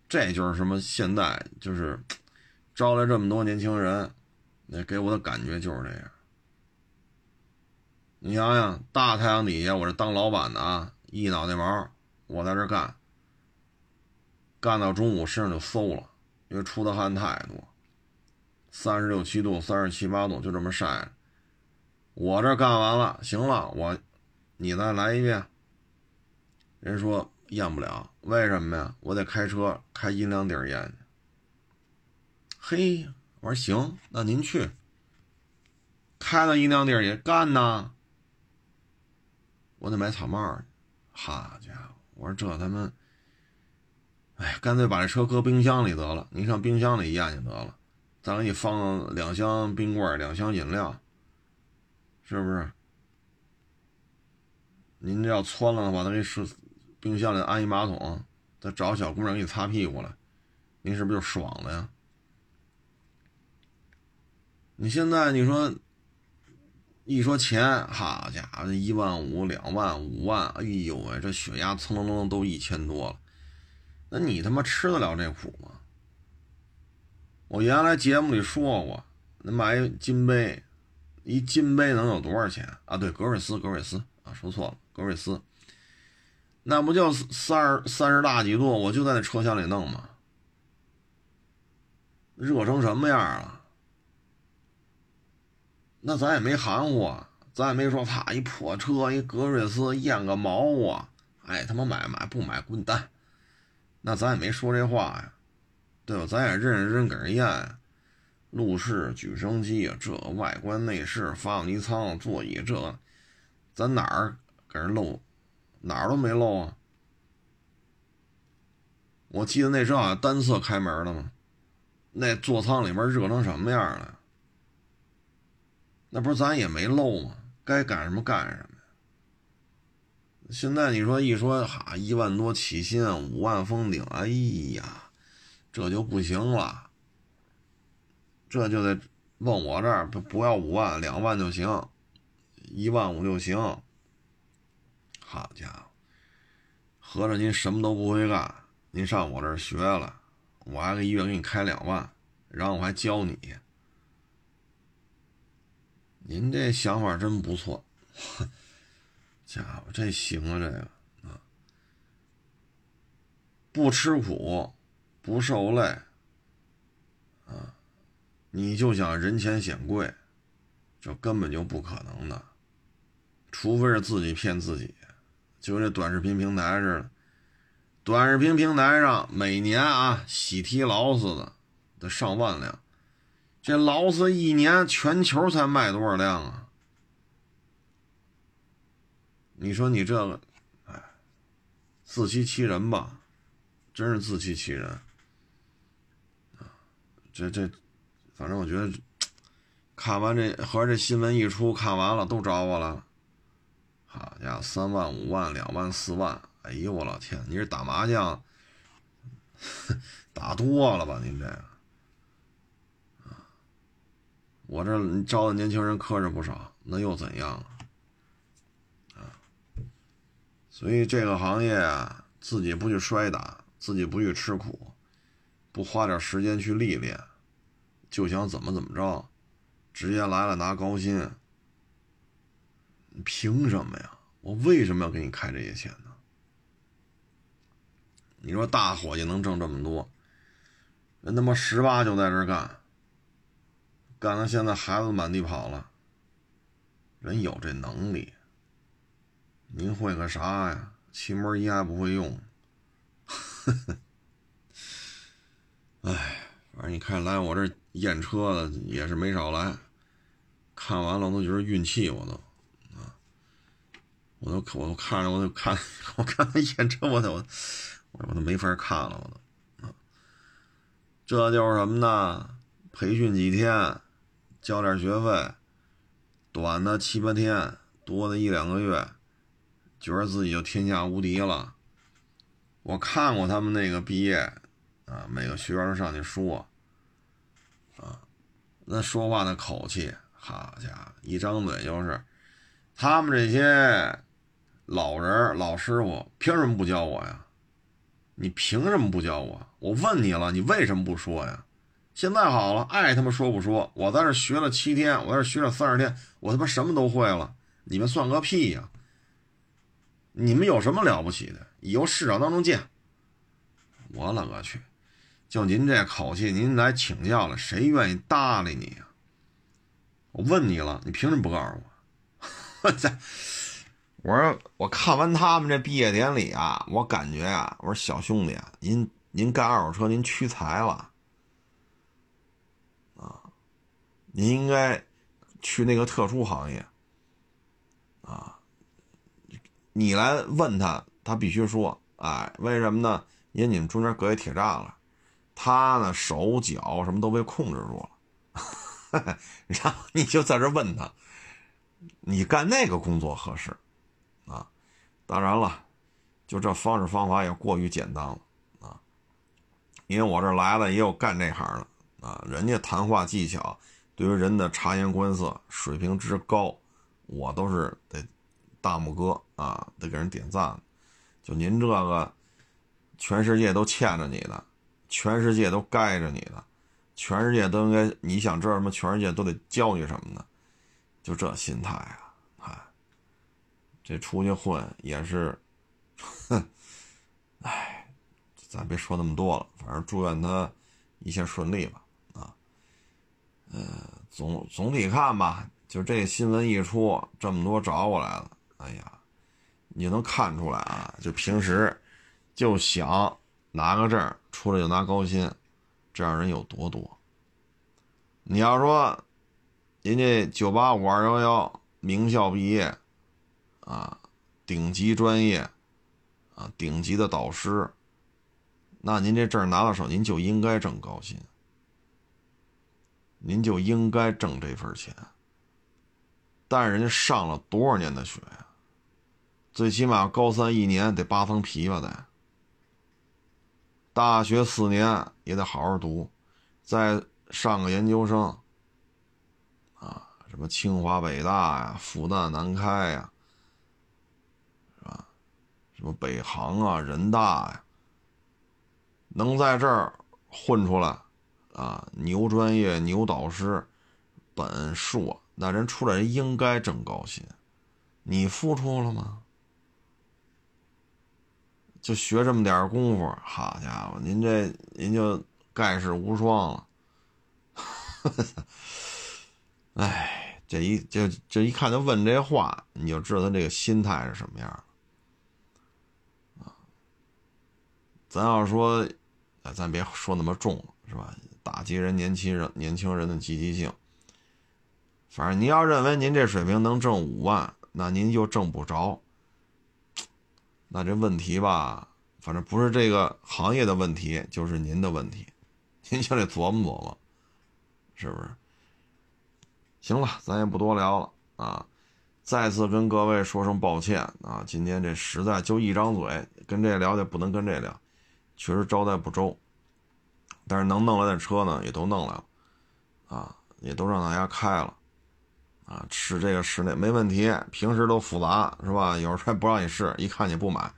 这就是什么？现在就是招来这么多年轻人，那给我的感觉就是这样。你想想，大太阳底下，我这当老板的啊，一脑袋毛，我在这干，干到中午身上就馊了，因为出的汗太多，三十六七度、三十七八度就这么晒。我这干完了，行了，我，你再来一遍。人说验不了，为什么呀？我得开车开阴凉地儿验去。嘿，我说行，那您去，开到阴凉地儿也干呐。我得买草帽去，好家伙！我说这他妈，哎，干脆把这车搁冰箱里得了，你上冰箱里验去得了，再给你放两箱冰棍两箱饮料，是不是？您这要窜了的话，他给是冰箱里安一马桶，再找小姑娘给你擦屁股来，您是不是就爽了呀？你现在你说一说钱，好家伙，一万五、两万、五万，哎呦喂，这血压蹭蹭蹭都一千多了，那你他妈吃得了这苦吗？我原来节目里说过，那买一金杯，一金杯能有多少钱啊？对，格瑞斯，格瑞斯啊，说错了，格瑞斯，那不就三十三十大几度，我就在那车厢里弄吗？热成什么样了？那咱也没含糊，啊，咱也没说他一破车一格瑞斯验个毛啊！哎，他妈买买不买滚蛋！那咱也没说这话呀，对吧？咱也认认真真给人验，路试、举升机啊这外观内饰、发动机舱、座椅这，咱哪儿给人漏？哪儿都没漏啊！我记得那时候好像单侧开门的嘛，那座舱里面热成什么样了？那不是咱也没漏吗？该干什么干什么！现在你说一说哈，一万多起薪，五万封顶，哎呀，这就不行了，这就得问我这儿不不要五万，两万就行，一万五就行。好家伙，合着您什么都不会干，您上我这儿学了，我还个一月给你开两万，然后我还教你。您这想法真不错，家伙，这行啊，这个啊，不吃苦，不受累，啊，你就想人前显贵，这根本就不可能的，除非是自己骗自己，就跟这短视频平台似的，短视频平台上每年啊喜提劳斯的得上万辆。这劳斯一年全球才卖多少辆啊？你说你这个，哎，自欺欺人吧，真是自欺欺人啊！这这，反正我觉得，看完这合着这新闻一出，看完了都找我了。好家伙，三万、五万、两万、四万，哎呦我老天！你是打麻将 打多了吧？您这个。我这招的年轻人磕碜不少，那又怎样？所以这个行业啊，自己不去摔打，自己不去吃苦，不花点时间去历练，就想怎么怎么着，直接来了拿高薪，凭什么呀？我为什么要给你开这些钱呢？你说大伙计能挣这么多，人他妈十八就在这干。干到现在，孩子满地跑了。人有这能力，您会个啥呀？气门仪还不会用。哎，反正你看来我这验车的也是没少来。看完了我都觉得运气，我都啊，我都我都看着我都看，我看他验车我都我我都没法看了，我都啊，这就是什么呢？培训几天。交点学费，短的七八天，多的一两个月，觉得自己就天下无敌了。我看过他们那个毕业，啊，每个学员都上去说，啊，那说话的口气，好家伙，一张嘴就是，他们这些老人老师傅凭什么不教我呀？你凭什么不教我？我问你了，你为什么不说呀？现在好了，爱他妈说不说？我在这学了七天，我在这学了三十天，我他妈什么都会了。你们算个屁呀！你们有什么了不起的？以后市场当中见。我勒个去！就您这口气，您来请教了，谁愿意搭理你呀？我问你了，你凭什么不告诉我？我！说我看完他们这毕业典礼啊，我感觉啊，我说小兄弟啊，您您干二手车，您屈才了啊。您应该去那个特殊行业啊！你来问他，他必须说：“哎，为什么呢？因为你们中间隔一铁栅了，他呢手脚什么都被控制住了。”然后你就在这问他：“你干那个工作合适啊？”当然了，就这方式方法也过于简单了啊！因为我这来了也有干这行的啊，人家谈话技巧，对于人的察言观色水平之高，我都是得大拇哥啊，得给人点赞。就您这个，全世界都欠着你的，全世界都该着你的，全世界都应该你想知道什么，全世界都得教你什么呢？就这心态啊，哎，这出去混也是，哼，哎。咱别说那么多了，反正祝愿他一切顺利吧。啊，呃，总总体看吧，就这新闻一出，这么多找我来了，哎呀，你能看出来啊？就平时就想拿个证出来就拿高薪，这样人有多多？你要说人家九八五二幺幺名校毕业，啊，顶级专业，啊，顶级的导师。那您这证拿到手，您就应该挣高薪，您就应该挣这份钱。但是人家上了多少年的学呀？最起码高三一年得扒层皮吧得。大学四年也得好好读，再上个研究生。啊，什么清华、北大呀，复旦、南开呀，是吧？什么北航啊，人大呀。能在这儿混出来，啊，牛专业、牛导师、本硕，那人出来人应该挣高薪，你付出了吗？就学这么点功夫，好家伙，您这您就盖世无双了。哎，这一这这一看就问这话，你就知道他这个心态是什么样啊。咱要说。咱别说那么重了，是吧？打击人年轻人年轻人的积极性。反正您要认为您这水平能挣五万，那您就挣不着。那这问题吧，反正不是这个行业的问题，就是您的问题，您就得琢磨琢磨，是不是？行了，咱也不多聊了啊！再次跟各位说声抱歉啊！今天这实在就一张嘴，跟这聊就不能跟这聊。确实招待不周，但是能弄来的车呢，也都弄来了，啊，也都让大家开了，啊，试这个试那没问题。平时都复杂是吧？有时候还不让你试，一看你不买，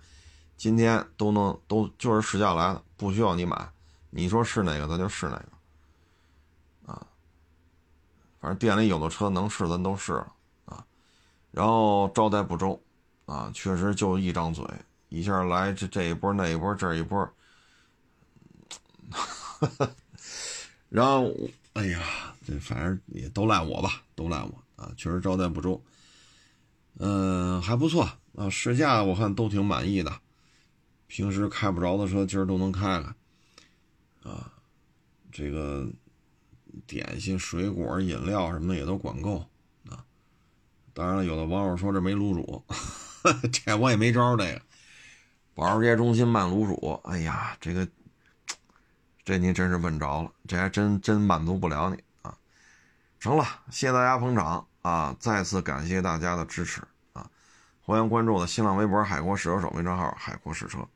今天都能都就是试驾来了，不需要你买，你说是哪个咱就试哪个，啊，反正店里有的车能试咱都试了啊，然后招待不周，啊，确实就一张嘴，一下来这这一波那一波这一波。然后，哎呀，这反正也都赖我吧，都赖我啊！确实招待不周，嗯，还不错啊。试驾我看都挺满意的，平时开不着的车今儿都能开开啊。这个点心、水果、饮料什么的也都管够啊。当然了，有的网友说这没卤煮，这我也没招。这个保时捷中心卖卤煮，哎呀，这个。这您真是问着了，这还真真满足不了你啊！成了，谢谢大家捧场啊！再次感谢大家的支持啊！欢迎关注我的新浪微博“海阔试车手”微账号“海阔试车”。